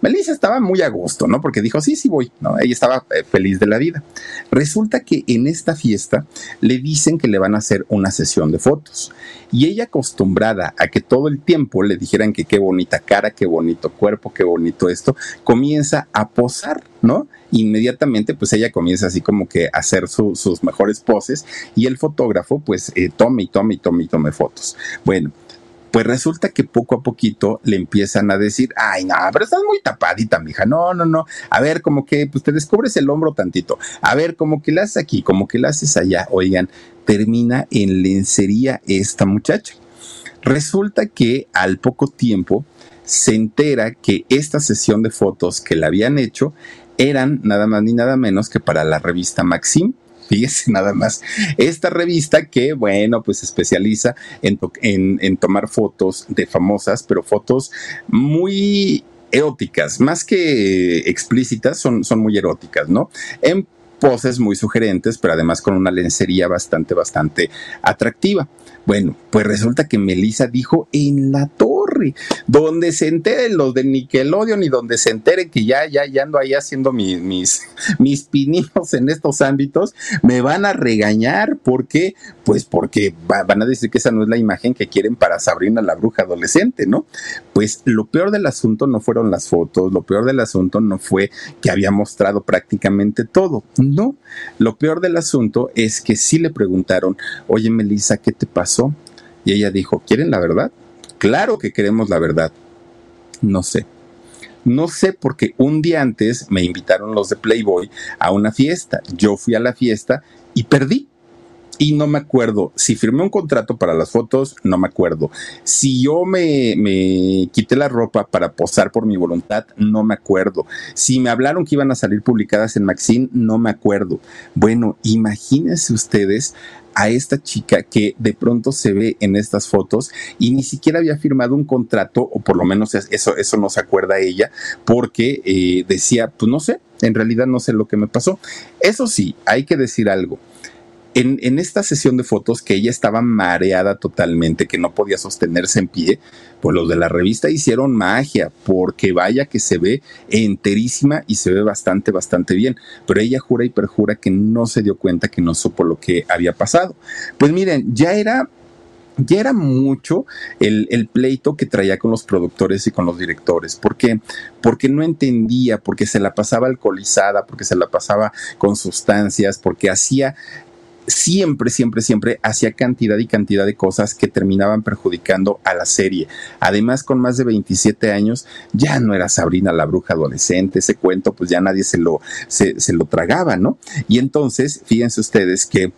Melissa estaba muy a gusto, ¿no? Porque dijo, sí, sí voy, ¿no? Ella estaba eh, feliz de la vida. Resulta que en esta fiesta le dicen que le van a hacer una sesión de fotos. Y ella acostumbrada a que todo el tiempo le dijeran que qué bonita cara, qué bonito cuerpo, qué bonito esto, comienza a posar, ¿no? Inmediatamente, pues ella comienza así como que a hacer sus mejores poses y el fotógrafo, pues eh, tome y tome y tome y tome fotos. Bueno, pues resulta que poco a poquito le empiezan a decir, ay, no, pero estás muy tapadita, mija, no, no, no, a ver, como que, pues te descubres el hombro tantito, a ver, como que la haces aquí, como que la haces allá, oigan, termina en lencería esta muchacha. Resulta que al poco tiempo se entera que esta sesión de fotos que le habían hecho eran nada más ni nada menos que para la revista Maxim [LAUGHS] fíjese nada más. Esta revista que, bueno, pues se especializa en, en, tomar fotos de famosas, pero fotos muy eróticas, más que explícitas, son, son muy eróticas, ¿no? En poses muy sugerentes, pero además con una lencería bastante, bastante atractiva. Bueno, pues resulta que Melissa dijo en la torre, donde se enteren los de Nickelodeon y donde se enteren que ya, ya, ya ando ahí haciendo mis, mis, [LAUGHS] mis pininos en estos ámbitos, me van a regañar. ¿Por qué? Pues porque van a decir que esa no es la imagen que quieren para Sabrina la bruja adolescente, ¿no? Pues lo peor del asunto no fueron las fotos, lo peor del asunto no fue que había mostrado prácticamente todo, no. Lo peor del asunto es que sí le preguntaron, oye Melissa, ¿qué te pasó? Y ella dijo, ¿quieren la verdad? Claro que queremos la verdad. No sé. No sé porque un día antes me invitaron los de Playboy a una fiesta. Yo fui a la fiesta y perdí y no me acuerdo. Si firmé un contrato para las fotos, no me acuerdo. Si yo me, quité la ropa para posar por mi voluntad, no me acuerdo. Si me hablaron que iban a salir publicadas en Maxine, no me acuerdo. Bueno, imagínense ustedes a esta chica que de pronto se ve en estas fotos y ni siquiera había firmado un contrato, o por lo menos eso, eso no se acuerda ella, porque eh, decía, pues no sé, en realidad no sé lo que me pasó. Eso sí, hay que decir algo en, esta sesión de fotos que ella estaba mareada totalmente, que no podía sostenerse en pie, pues los de la revista hicieron magia, porque vaya que se ve enterísima y se ve bastante, bastante bien. Pero ella jura y perjura que no se dio cuenta, que no supo lo que había pasado. Pues miren, ya era ya era mucho el, el, pleito que traía con los productores y con los directores. ¿Por qué? Porque no entendía, porque se la pasaba alcoholizada, porque se la pasaba con sustancias, porque hacía siempre, siempre, siempre hacía cantidad y cantidad de cosas que terminaban perjudicando a la serie. Además, con más de 27 años, ya no era Sabrina la bruja adolescente, ese cuento pues ya nadie se lo, se, lo tragaba, ¿no? Y entonces, fíjense ustedes que...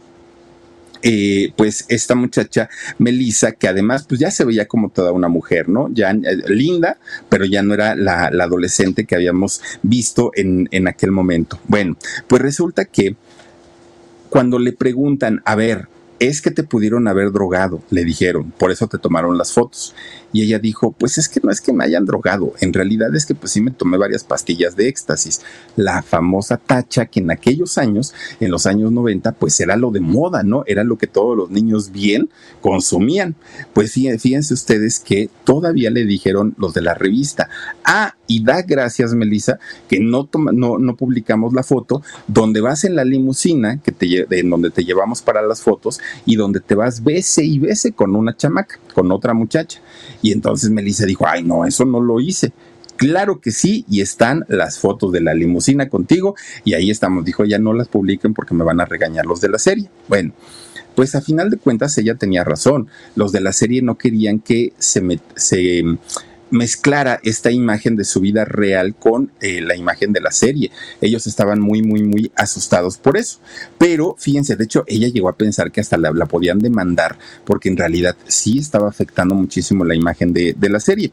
Eh, pues esta muchacha Melissa, que además pues ya se veía como toda una mujer, ¿no? Ya eh, linda, pero ya no era la, adolescente que habíamos visto en, en aquel momento. Bueno, pues resulta que cuando le preguntan, a ver, es que te pudieron haber drogado, le dijeron, por eso te tomaron las fotos. Y ella dijo, pues es que no es que me hayan drogado, en realidad es que pues sí me tomé varias pastillas de éxtasis. La famosa tacha que en aquellos años, en los años 90, pues era lo de moda, ¿no? Era lo que todos los niños bien consumían. Pues fíjense ustedes que todavía le dijeron los de la revista, ah, y da gracias, Melissa, que no, no, no publicamos la foto donde vas en la limusina, que te, en donde te llevamos para las fotos, y donde te vas bese y bese con una chamaca, con otra muchacha. Y entonces Melissa dijo, ay, no, eso no lo hice. Claro que sí, y están las fotos de la limusina contigo, y ahí estamos. Dijo, ya no las publiquen porque me van a regañar los de la serie. Bueno, pues a final de cuentas ella tenía razón. Los de la serie no querían que se, me, se mezclara esta imagen de su vida real con eh, la imagen de la serie. Ellos estaban muy, muy, muy asustados por eso. Pero fíjense, de hecho, ella llegó a pensar que hasta la, podían demandar porque en realidad sí estaba afectando muchísimo la imagen de, la serie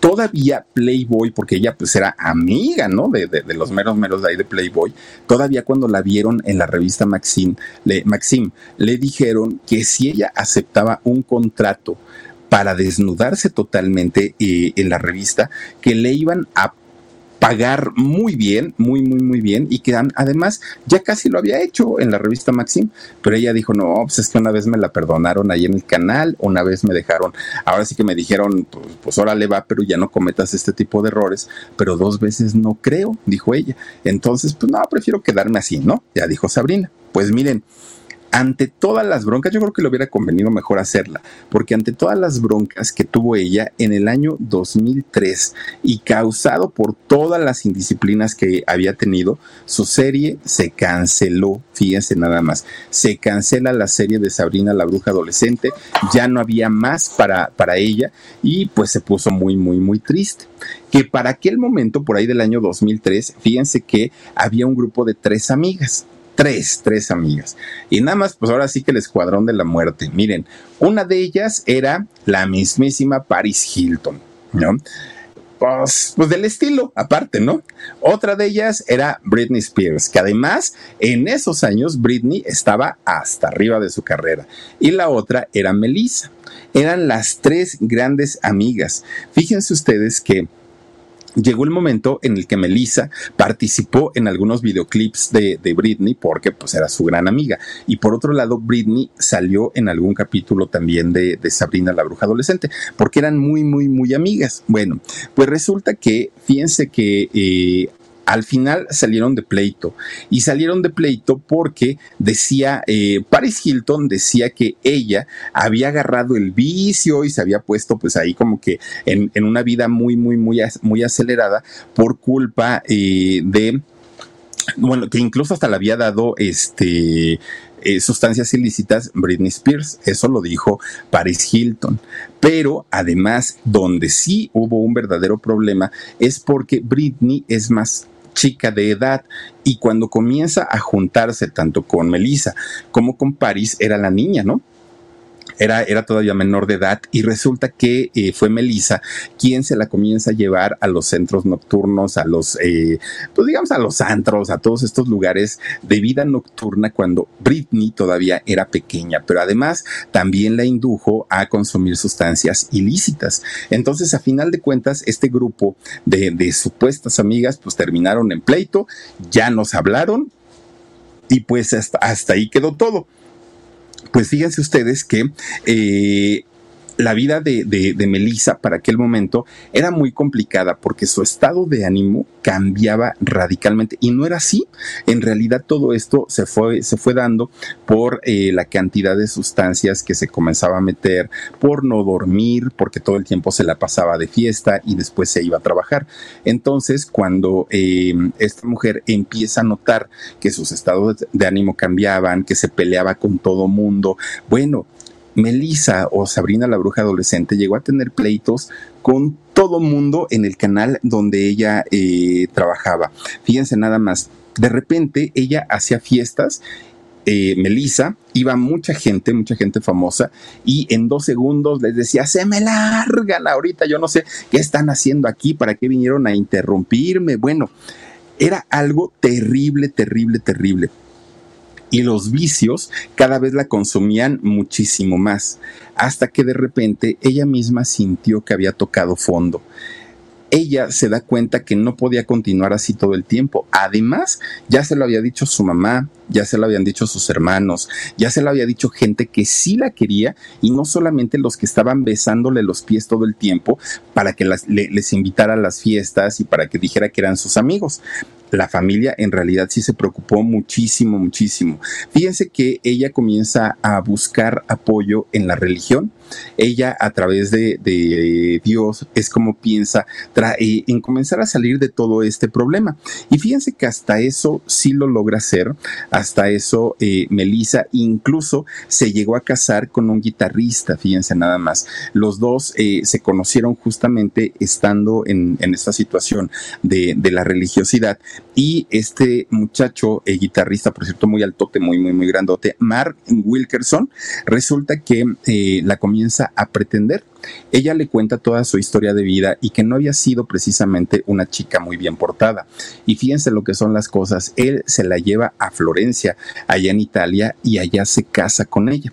todavía Playboy, porque ella pues era amiga, ¿no? De, los meros meros de ahí de Playboy, todavía cuando la vieron en la revista Maxim, le, Maxim, le dijeron que si ella aceptaba un contrato para desnudarse totalmente eh, en la revista, que le iban a pagar muy bien, muy, muy, muy bien, y que además ya casi lo había hecho en la revista Maxim, pero ella dijo, no, pues es que una vez me la perdonaron ahí en el canal, una vez me dejaron, ahora sí que me dijeron, pues, pues órale va, pero ya no cometas este tipo de errores, pero dos veces no creo, dijo ella. Entonces, pues no, prefiero quedarme así, ¿no? Ya dijo Sabrina. Pues miren, ante todas las broncas, yo creo que le hubiera convenido mejor hacerla, porque ante todas las broncas que tuvo ella en el año 2003 y causado por todas las indisciplinas que había tenido, su serie se canceló, fíjense nada más, se cancela la serie de Sabrina la bruja adolescente, ya no había más para, para ella y pues se puso muy, muy, muy triste. Que para aquel momento, por ahí del año 2003, fíjense que había un grupo de tres amigas, tres, tres amigas. Y nada más, pues ahora sí que el escuadrón de la muerte. Miren, una de ellas era la mismísima Paris Hilton, ¿no? Pues, pues, del estilo, aparte, ¿no? Otra de ellas era Britney Spears, que además en esos años Britney estaba hasta arriba de su carrera. Y la otra era Melissa. Eran las tres grandes amigas. Fíjense ustedes que llegó el momento en el que Melissa participó en algunos videoclips de, Britney porque pues era su gran amiga. Y por otro lado, Britney salió en algún capítulo también de, Sabrina la Bruja Adolescente porque eran muy, muy, muy amigas. Bueno, pues resulta que, fíjense que eh, al final salieron de pleito y salieron de pleito porque decía, eh, Paris Hilton decía que ella había agarrado el vicio y se había puesto pues ahí como que en, una vida muy, muy, muy, muy acelerada por culpa eh, de bueno, que incluso hasta le había dado este eh, sustancias ilícitas Britney Spears. Eso lo dijo Paris Hilton. Pero además, donde sí hubo un verdadero problema es porque Britney es más chica de edad y cuando comienza a juntarse tanto con Melissa como con Paris era la niña, ¿no? Era, era todavía menor de edad y resulta que eh, fue Melissa quien se la comienza a llevar a los centros nocturnos, a los, eh, pues digamos, a los antros, a todos estos lugares de vida nocturna cuando Britney todavía era pequeña, pero además también la indujo a consumir sustancias ilícitas. Entonces, a final de cuentas, este grupo de, de supuestas amigas, pues terminaron en pleito, ya nos hablaron y pues hasta, hasta ahí quedó todo pues fíjense ustedes que eh, la vida de, de, Melissa para aquel momento era muy complicada porque su estado de ánimo cambiaba radicalmente y no era así. En realidad todo esto se fue, se fue dando por eh, la cantidad de sustancias que se comenzaba a meter, por no dormir, porque todo el tiempo se la pasaba de fiesta y después se iba a trabajar. Entonces cuando eh, esta mujer empieza a notar que sus estados de ánimo cambiaban, que se peleaba con todo mundo, bueno, Melissa o Sabrina la bruja adolescente llegó a tener pleitos con todo mundo en el canal donde ella eh, trabajaba. Fíjense nada más, de repente ella hacía fiestas eh, Melissa, iba mucha gente, mucha gente famosa, y en dos segundos les decía, se me largan ahorita, yo no sé qué están haciendo aquí, para qué vinieron a interrumpirme. Bueno, era algo terrible, terrible, terrible y los vicios cada vez la consumían muchísimo más, hasta que de repente ella misma sintió que había tocado fondo ella se da cuenta que no podía continuar así todo el tiempo. Además, ya se lo había dicho su mamá, ya se lo habían dicho sus hermanos, ya se lo había dicho gente que sí la quería y no solamente los que estaban besándole los pies todo el tiempo para que les invitara a las fiestas y para que dijera que eran sus amigos. La familia en realidad sí se preocupó muchísimo, muchísimo. Fíjense que ella comienza a buscar apoyo en la religión ella a través de, Dios es como piensa eh, en comenzar a salir de todo este problema. Y fíjense que hasta eso sí lo logra hacer, hasta eso eh, Melissa incluso se llegó a casar con un guitarrista, fíjense nada más. Los dos eh, se conocieron justamente estando en, esta situación de, la religiosidad y este muchacho guitarrista, por cierto, muy altote, muy, muy, muy grandote, Mark Wilkerson, resulta que la comienza a pretender. Ella le cuenta toda su historia de vida y que no había sido precisamente una chica muy bien portada. Y fíjense lo que son las cosas, él se la lleva a Florencia, allá en Italia, y allá se casa con ella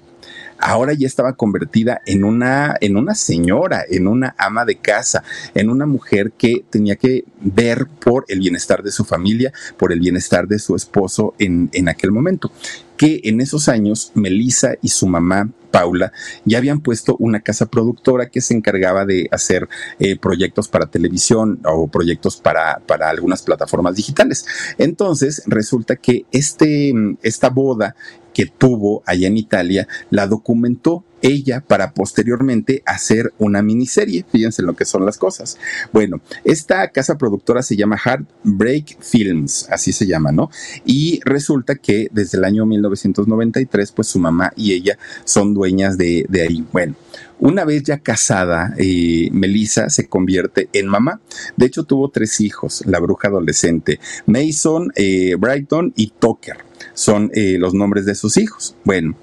ahora ya estaba convertida en una, en una señora, en una ama de casa, en una mujer que tenía que ver por el bienestar de su familia, por el bienestar de su esposo en, en aquel momento. Que en esos años Melissa y su mamá Paula, ya habían puesto una casa productora que se encargaba de hacer eh, proyectos para televisión o proyectos para, para algunas plataformas digitales. Entonces, resulta que este, esta boda que tuvo allá en Italia la documentó ella para posteriormente hacer una miniserie. Fíjense lo que son las cosas. Bueno, esta casa productora se llama Heartbreak Films, así se llama, ¿no? Y resulta que desde el año 1993, pues su mamá y ella son dueñas de, ahí. Bueno, una vez ya casada, eh, Melissa se convierte en mamá. De hecho, tuvo tres hijos, la bruja adolescente, Mason, eh, Brighton y Tucker. Son eh, los nombres de sus hijos. Bueno,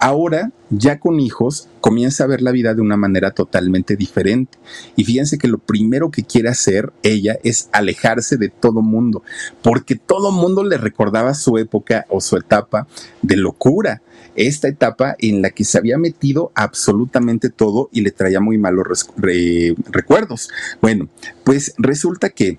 Ahora, ya con hijos, comienza a ver la vida de una manera totalmente diferente. Y fíjense que lo primero que quiere hacer ella es alejarse de todo mundo, porque todo mundo le recordaba su época o su etapa de locura esta etapa en la que se había metido absolutamente todo y le traía muy malos recuerdos. Bueno, pues resulta que...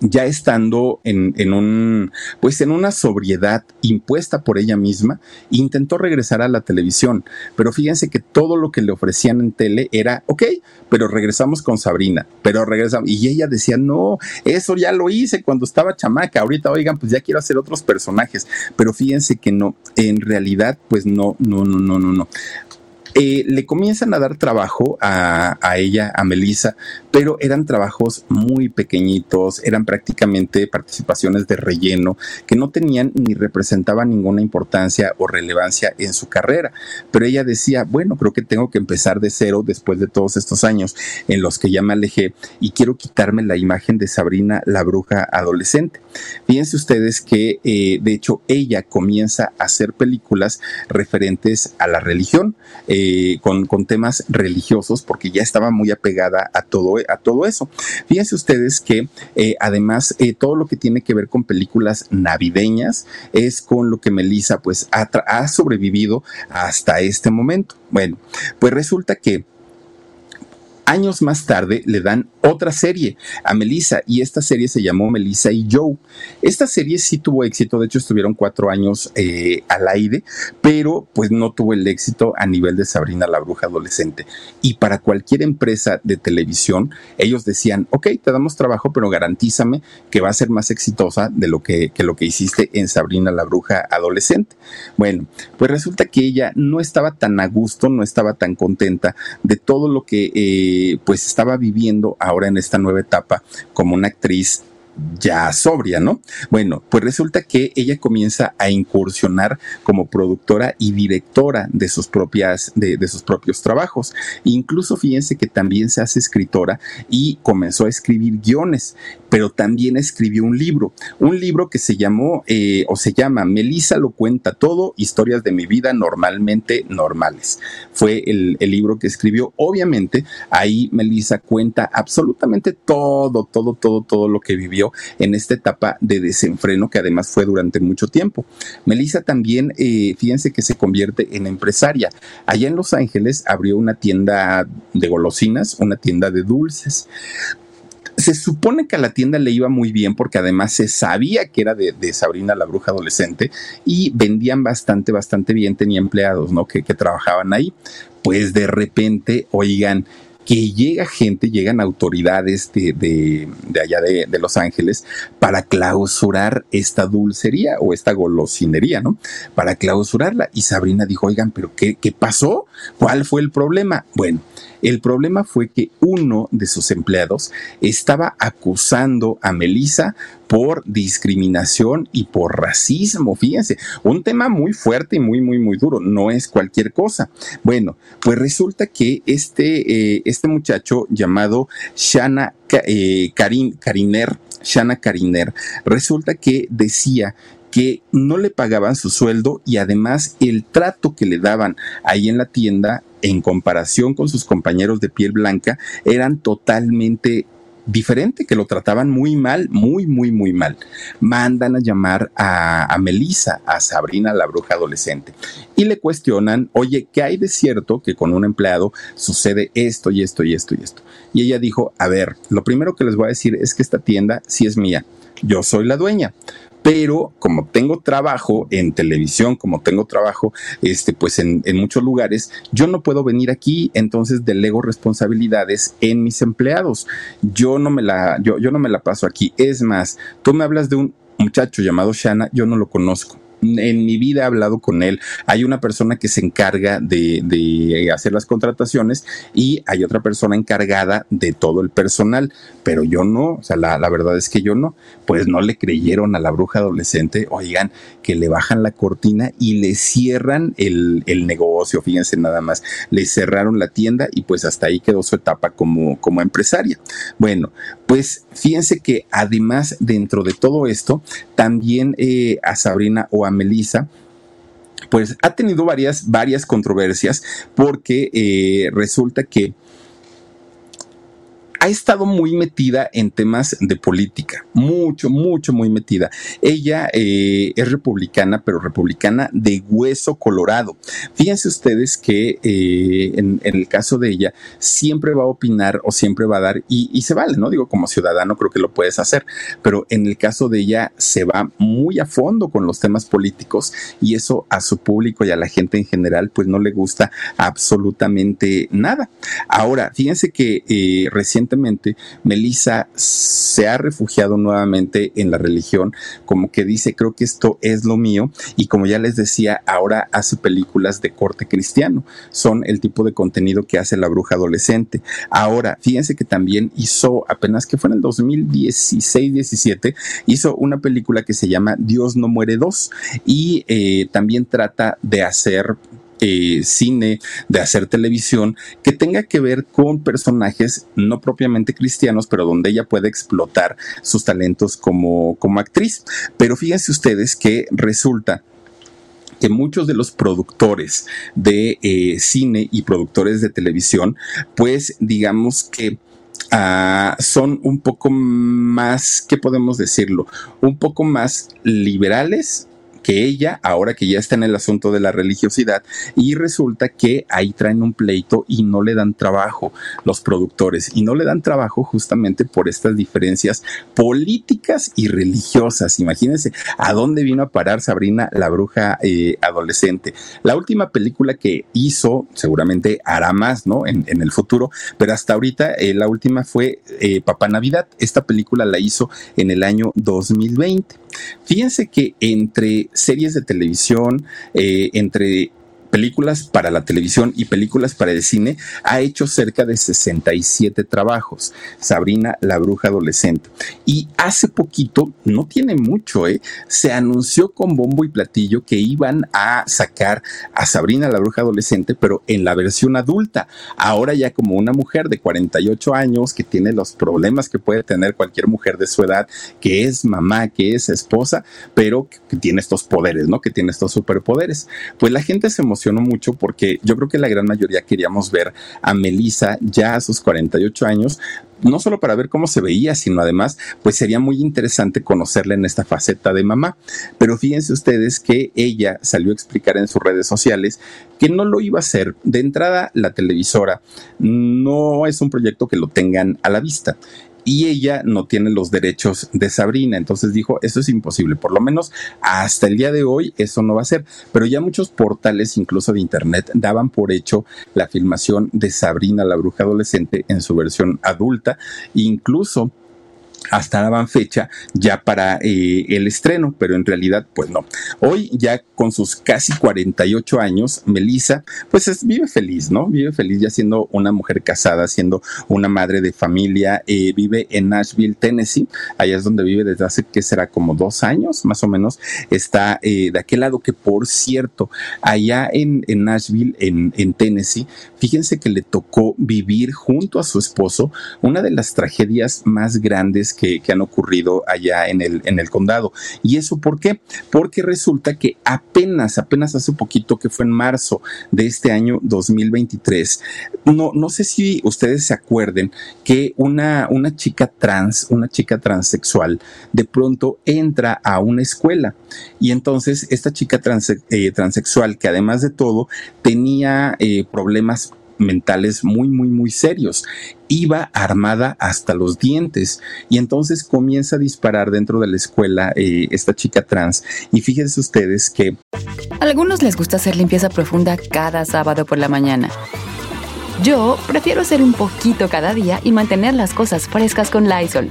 ya estando en, un, pues en una sobriedad impuesta por ella misma, intentó regresar a la televisión. Pero fíjense que todo lo que le ofrecían en tele era, ok, pero regresamos con Sabrina, pero regresamos. Y ella decía, no, eso ya lo hice cuando estaba chamaca, ahorita, oigan, pues ya quiero hacer otros personajes. Pero fíjense que no, en realidad, pues no, no, no, no, no, no. Eh, le comienzan a dar trabajo a, ella, a Melissa, pero eran trabajos muy pequeñitos, eran prácticamente participaciones de relleno que no tenían ni representaban ninguna importancia o relevancia en su carrera. Pero ella decía, bueno, creo que tengo que empezar de cero después de todos estos años en los que ya me alejé y quiero quitarme la imagen de Sabrina la bruja adolescente. Fíjense ustedes que eh, de hecho ella comienza a hacer películas referentes a la religión, eh, con, con temas religiosos, porque ya estaba muy apegada a todo a todo eso. Fíjense ustedes que eh, además eh, todo lo que tiene que ver con películas navideñas es con lo que Melissa pues ha sobrevivido hasta este momento. Bueno, pues resulta que Años más tarde le dan otra serie a Melissa y esta serie se llamó Melissa y Joe. Esta serie sí tuvo éxito, de hecho estuvieron cuatro años eh, al aire, pero pues no tuvo el éxito a nivel de Sabrina la bruja adolescente. Y para cualquier empresa de televisión, ellos decían, ok, te damos trabajo, pero garantízame que va a ser más exitosa de lo que, lo que hiciste en Sabrina la bruja adolescente. Bueno, pues resulta que ella no estaba tan a gusto, no estaba tan contenta de todo lo que... Eh, pues estaba viviendo ahora en esta nueva etapa como una actriz ya sobria, ¿no? Bueno, pues resulta que ella comienza a incursionar como productora y directora de sus propias, de, sus propios trabajos. Incluso fíjense que también se hace escritora y comenzó a escribir guiones, pero también escribió un libro, un libro que se llamó eh, o se llama Melissa lo cuenta todo, historias de mi vida normalmente normales. Fue el, libro que escribió. Obviamente, ahí Melissa cuenta absolutamente todo, todo, todo, todo lo que vivió en esta etapa de desenfreno que además fue durante mucho tiempo. Melissa también, eh, fíjense que se convierte en empresaria. Allá en Los Ángeles abrió una tienda de golosinas, una tienda de dulces se supone que a la tienda le iba muy bien porque además se sabía que era de, Sabrina la bruja adolescente y vendían bastante, bastante bien, tenía empleados, ¿no? Que, trabajaban ahí. Pues de repente, oigan, que llega gente, llegan autoridades de, de, de allá de, de, Los Ángeles para clausurar esta dulcería o esta golosinería, ¿no? Para clausurarla. Y Sabrina dijo, oigan, pero ¿qué, qué pasó? ¿Cuál fue el problema? Bueno, el problema fue que uno de sus empleados estaba acusando a Melissa por discriminación y por racismo. Fíjense, un tema muy fuerte y muy, muy, muy duro. No es cualquier cosa. Bueno, pues resulta que este, eh, este muchacho llamado Shana eh, Kariner, Shana Kariner, resulta que decía que no le pagaban su sueldo y además el trato que le daban ahí en la tienda en comparación con sus compañeros de piel blanca eran totalmente diferente, que lo trataban muy mal, muy, muy, muy mal. Mandan a llamar a, a Melissa, a Sabrina, la bruja adolescente, y le cuestionan, oye, ¿qué hay de cierto que con un empleado sucede esto y esto y esto y esto? Y ella dijo, a ver, lo primero que les voy a decir es que esta tienda sí es mía, yo soy la dueña pero como tengo trabajo en televisión, como tengo trabajo, este, pues en, muchos lugares, yo no puedo venir aquí, entonces delego responsabilidades en mis empleados. Yo no me la, yo, yo no me la paso aquí. Es más, tú me hablas de un muchacho llamado Shana, yo no lo conozco en mi vida he hablado con él. Hay una persona que se encarga de, de hacer las contrataciones y hay otra persona encargada de todo el personal, pero yo no, o sea, la, la verdad es que yo no, pues no le creyeron a la bruja adolescente, oigan, que le bajan la cortina y le cierran el, el negocio, fíjense nada más, le cerraron la tienda y pues hasta ahí quedó su etapa como, como empresaria. Bueno, pues fíjense que además dentro de todo esto, también eh, a Sabrina o a Melissa, pues ha tenido varias, varias controversias porque eh, resulta que ha estado muy metida en temas de política, mucho, mucho, muy metida. Ella eh, es republicana, pero republicana de hueso colorado. Fíjense ustedes que eh, en, el caso de ella siempre va a opinar o siempre va a dar, y, se vale, ¿no? Digo, como ciudadano creo que lo puedes hacer, pero en el caso de ella se va muy a fondo con los temas políticos y eso a su público y a la gente en general pues no le gusta absolutamente nada. Ahora, fíjense que eh, recientemente Melissa se ha refugiado nuevamente en la religión, como que dice, creo que esto es lo mío, y como ya les decía, ahora hace películas de corte cristiano, son el tipo de contenido que hace la bruja adolescente. Ahora, fíjense que también hizo, apenas que fue en el 2016-17, hizo una película que se llama Dios no muere dos, y eh, también trata de hacer eh, cine, de hacer televisión, que tenga que ver con personajes no propiamente cristianos, pero donde ella puede explotar sus talentos como, como actriz. Pero fíjense ustedes que resulta que muchos de los productores de eh, cine y productores de televisión, pues digamos que Uh, son un poco más, ¿qué podemos decirlo? Un poco más liberales que ella, ahora que ya está en el asunto de la religiosidad, y resulta que ahí traen un pleito y no le dan trabajo los productores, y no le dan trabajo justamente por estas diferencias políticas y religiosas. Imagínense a dónde vino a parar Sabrina la bruja eh, adolescente. La última película que hizo, seguramente hará más, ¿no? En, el futuro, pero hasta ahorita eh, la última fue eh, Papá Navidad. Esta película la hizo en el año 2020. Fíjense que entre series de televisión, eh, entre películas para la televisión y películas para el cine, ha hecho cerca de 67 trabajos. Sabrina la bruja adolescente. Y hace poquito, no tiene mucho, ¿eh? se anunció con bombo y platillo que iban a sacar a Sabrina la bruja adolescente, pero en la versión adulta. Ahora ya como una mujer de 48 años que tiene los problemas que puede tener cualquier mujer de su edad, que es mamá, que es esposa, pero que tiene estos poderes, ¿no? Que tiene estos superpoderes. Pues la gente se mucho porque yo creo que la gran mayoría queríamos ver a Melissa ya a sus 48 años, no solo para ver cómo se veía, sino además, pues sería muy interesante conocerla en esta faceta de mamá. Pero fíjense ustedes que ella salió a explicar en sus redes sociales que no lo iba a hacer. De entrada, la televisora no es un proyecto que lo tengan a la vista y ella no tiene los derechos de Sabrina. Entonces dijo, eso es imposible, por lo menos hasta el día de hoy eso no va a ser. Pero ya muchos portales, incluso de internet, daban por hecho la filmación de Sabrina la bruja adolescente en su versión adulta, incluso hasta daban fecha ya para eh, el estreno, pero en realidad pues no. Hoy ya con sus casi 48 años, Melissa pues vive feliz, ¿no? Vive feliz ya siendo una mujer casada, siendo una madre de familia, eh, vive en Nashville, Tennessee, allá es donde vive desde hace que será como dos años más o menos, está eh, de aquel lado que por cierto, allá en, en Nashville, en, en Tennessee, fíjense que le tocó vivir junto a su esposo una de las tragedias más grandes que, han ocurrido allá en el, en el condado. ¿Y eso por qué? Porque resulta que apenas, apenas hace poquito, que fue en marzo de este año 2023, no, no sé si ustedes se acuerden que una, una chica trans, una chica transexual, de pronto entra a una escuela y entonces esta chica eh, transexual, que además de todo tenía eh, problemas mentales muy, muy, muy serios. Iba armada hasta los dientes y entonces comienza a disparar dentro de la escuela eh, esta chica trans. Y fíjense ustedes que... A algunos les gusta hacer limpieza profunda cada sábado por la mañana. Yo prefiero hacer un poquito cada día y mantener las cosas frescas con Lysol.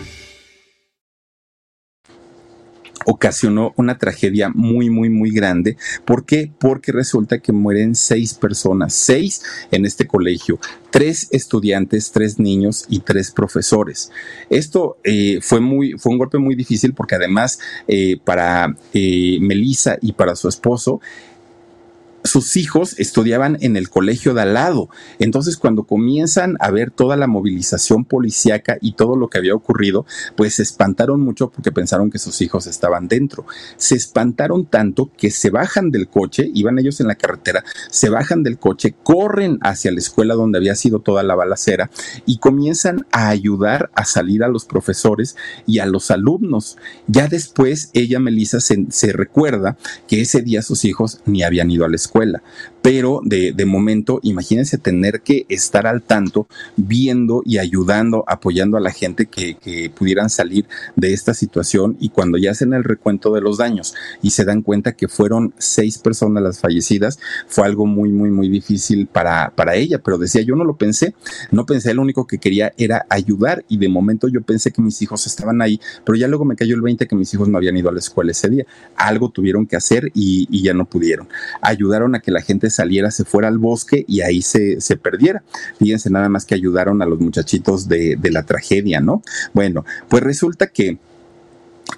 Ocasionó una tragedia muy, muy, muy grande. ¿Por qué? Porque resulta que mueren seis personas, seis en este colegio, tres estudiantes, tres niños y tres profesores. Esto eh, fue, muy, fue un golpe muy difícil porque además eh, para eh, Melissa y para su esposo, sus hijos estudiaban en el colegio de al lado. Entonces, cuando comienzan a ver toda la movilización policíaca y todo lo que había ocurrido, pues se espantaron mucho porque pensaron que sus hijos estaban dentro. Se espantaron tanto que se bajan del coche, iban ellos en la carretera, se bajan del coche, corren hacia la escuela donde había sido toda la balacera y comienzan a ayudar a salir a los profesores y a los alumnos. Ya después, ella, Melissa, se, se recuerda que ese día sus hijos ni habían ido a la escuela escuela. Pero de, de, momento, imagínense tener que estar al tanto, viendo y ayudando, apoyando a la gente que, que pudieran salir de esta situación y cuando ya hacen el recuento de los daños y se dan cuenta que fueron seis personas las fallecidas, fue algo muy, muy, muy difícil para, para ella. Pero decía, yo no lo pensé, no pensé, lo único que quería era ayudar y de momento yo pensé que mis hijos estaban ahí, pero ya luego me cayó el 20 que mis hijos no habían ido a la escuela ese día. Algo tuvieron que hacer y, y ya no pudieron. Ayudar a que la gente saliera, se fuera al bosque y ahí se, se perdiera. Fíjense nada más que ayudaron a los muchachitos de, de la tragedia, ¿no? Bueno, pues resulta que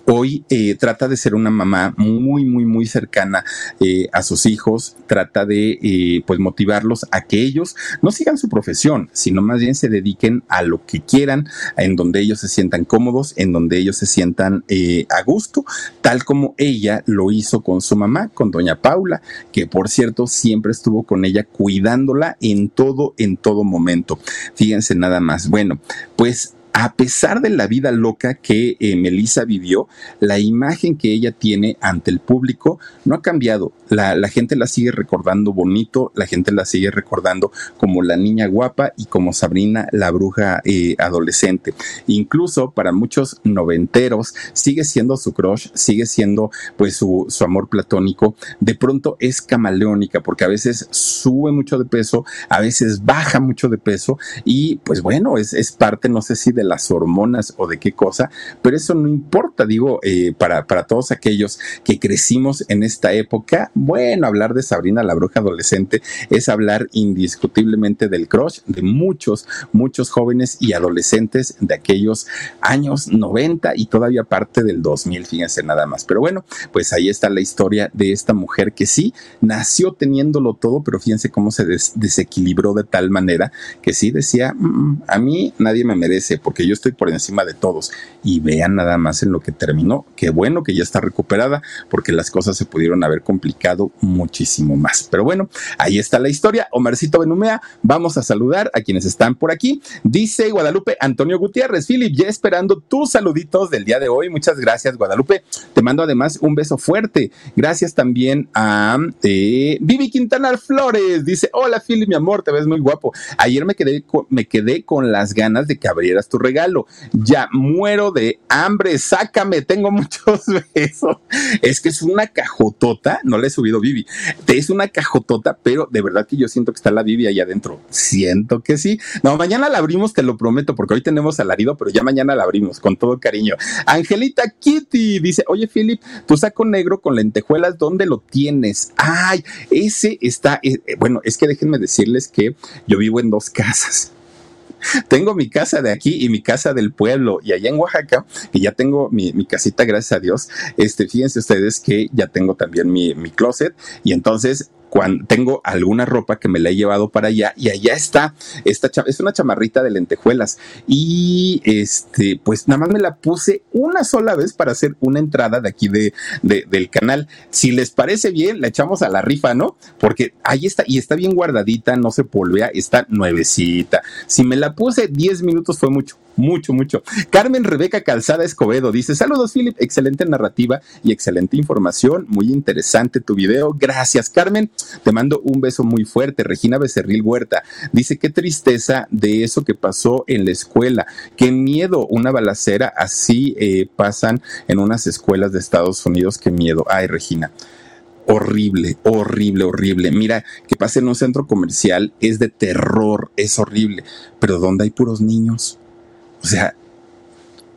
Hoy eh, trata de ser una mamá muy, muy, muy cercana eh, a sus hijos, trata de eh, pues motivarlos a que ellos no sigan su profesión, sino más bien se dediquen a lo que quieran, en donde ellos se sientan cómodos, en donde ellos se sientan a gusto, tal como ella lo hizo con su mamá, con doña Paula, que por cierto siempre estuvo con ella cuidándola en todo, en todo momento. Fíjense nada más. Bueno, pues a pesar de la vida loca que eh, Melissa vivió, la imagen que ella tiene ante el público no ha cambiado. La, gente la sigue recordando bonito, la gente la sigue recordando como la niña guapa y como Sabrina la bruja eh, adolescente. Incluso para muchos noventeros sigue siendo su crush, sigue siendo pues su, amor platónico. De pronto es camaleónica porque a veces sube mucho de peso, a veces baja mucho de peso y pues bueno, es, es parte, no sé si de las hormonas o de qué cosa, pero eso no importa, digo, eh, para, para todos aquellos que crecimos en esta época, bueno, hablar de Sabrina la bruja adolescente es hablar indiscutiblemente del crush de muchos, muchos jóvenes y adolescentes de aquellos años 90 y todavía parte del 2000, fíjense nada más. Pero bueno, pues ahí está la historia de esta mujer que sí nació teniéndolo todo, pero fíjense cómo se desequilibró de tal manera que sí decía, mm, mm, a mí nadie me merece, yo estoy por encima de todos. Y vean nada más en lo que terminó. Qué bueno que ya está recuperada, porque las cosas se pudieron haber complicado muchísimo más. Pero bueno, ahí está la historia. Omarcito Benumea, vamos a saludar a quienes están por aquí. Dice Guadalupe Antonio Gutiérrez, Philip, ya esperando tus saluditos del día de hoy. Muchas gracias, Guadalupe. Te mando además un beso fuerte. Gracias también a eh, Vivi Quintana Flores. Dice, hola Philip, mi amor, te ves muy guapo. Ayer me quedé, me quedé con las ganas de que abrieras tu regalo. Ya muero de hambre, sácame, tengo muchos [LAUGHS] besos. Es que es una cajotota, no le he subido Vivi, es una cajotota, pero de verdad que yo siento que está la Vivi ahí adentro. Siento que sí. No, mañana la abrimos, te lo prometo, porque hoy tenemos alarido, pero ya mañana la abrimos con todo cariño. Angelita Kitty dice, oye Philip, tu saco negro con lentejuelas, ¿dónde lo tienes? Ay, ese está, eh, eh, bueno, es que déjenme decirles que yo vivo en dos casas. [LAUGHS] tengo mi casa de aquí y mi casa del pueblo. Y allá en Oaxaca, que ya tengo mi, casita, gracias a Dios, este, fíjense ustedes que ya tengo también mi, mi closet. Y entonces cuando tengo alguna ropa que me la he llevado para allá y allá está, esta es una chamarrita de lentejuelas y este, pues nada más me la puse una sola vez para hacer una entrada de aquí de, del canal. Si les parece bien, la echamos a la rifa, ¿no? Porque ahí está y está bien guardadita, no se polvea, está nuevecita. Si me la puse 10 minutos fue mucho mucho, mucho. Carmen Rebeca Calzada Escobedo dice, saludos Philip, excelente narrativa y excelente información, muy interesante tu video, gracias Carmen, te mando un beso muy fuerte. Regina Becerril Huerta dice, qué tristeza de eso que pasó en la escuela, qué miedo, una balacera así eh, pasan en unas escuelas de Estados Unidos, qué miedo. Ay, Regina horrible, horrible, horrible. Mira, que pase en un centro comercial es de terror, es horrible, pero ¿dónde hay puros niños? O sea,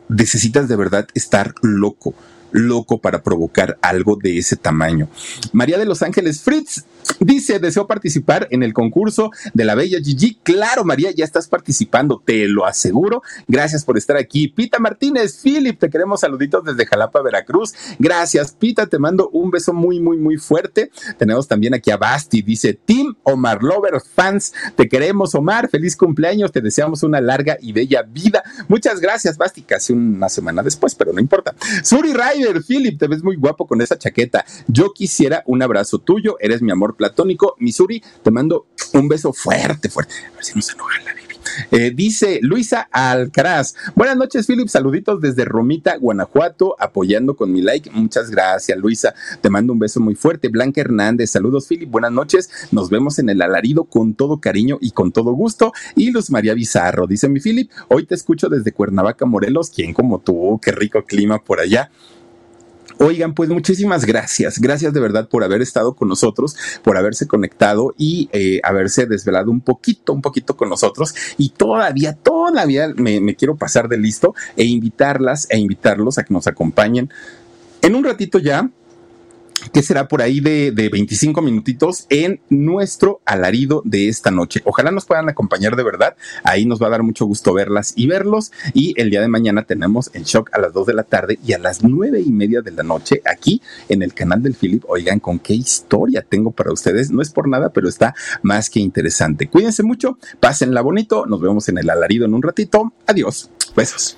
necesitas de verdad estar loco, loco para provocar algo de ese tamaño. María de Los Ángeles Fritz Dice, deseo participar en el concurso de la Bella Gigi. Claro, María, ya estás participando, te lo aseguro. Gracias por estar aquí. Pita Martínez, Philip, te queremos saluditos desde Jalapa, Veracruz. Gracias, Pita, te mando un beso muy, muy, muy fuerte. Tenemos también aquí a Basti, dice Team Omar Lover Fans, te queremos, Omar. Feliz cumpleaños, te deseamos una larga y bella vida. Muchas gracias, Basti, casi una semana después, pero no importa. Suri Ryder, Philip, te ves muy guapo con esa chaqueta. Yo quisiera un abrazo tuyo, eres mi amor platónico. Missouri, te mando un beso fuerte, fuerte. A ver si no se enoja la Bibi. Eh, dice Luisa Alcaraz. Buenas noches, Philip. Saluditos desde Romita, Guanajuato, apoyando con mi like. Muchas gracias, Luisa. Te mando un beso muy fuerte. Blanca Hernández. Saludos, Philip. Buenas noches. Nos vemos en el alarido con todo cariño y con todo gusto. Y Luz María Bizarro. Dice mi Philip. Hoy te escucho desde Cuernavaca, Morelos. ¿Quién como tú? Qué rico clima por allá. Oigan, pues muchísimas gracias. Gracias de verdad por haber estado con nosotros, por haberse conectado y eh, haberse desvelado un poquito, un poquito con nosotros. Y todavía, todavía me, me quiero pasar de listo e invitarlas e invitarlos a que nos acompañen. En un ratito ya que será por ahí de, de, 25 minutitos en nuestro alarido de esta noche. Ojalá nos puedan acompañar de verdad. Ahí nos va a dar mucho gusto verlas y verlos. Y el día de mañana tenemos el shock a las 2 de la tarde y a las 9 y media de la noche aquí en el canal del Philip. Oigan, con qué historia tengo para ustedes. No es por nada, pero está más que interesante. Cuídense mucho, pásenla bonito. Nos vemos en el alarido en un ratito. Adiós. Besos.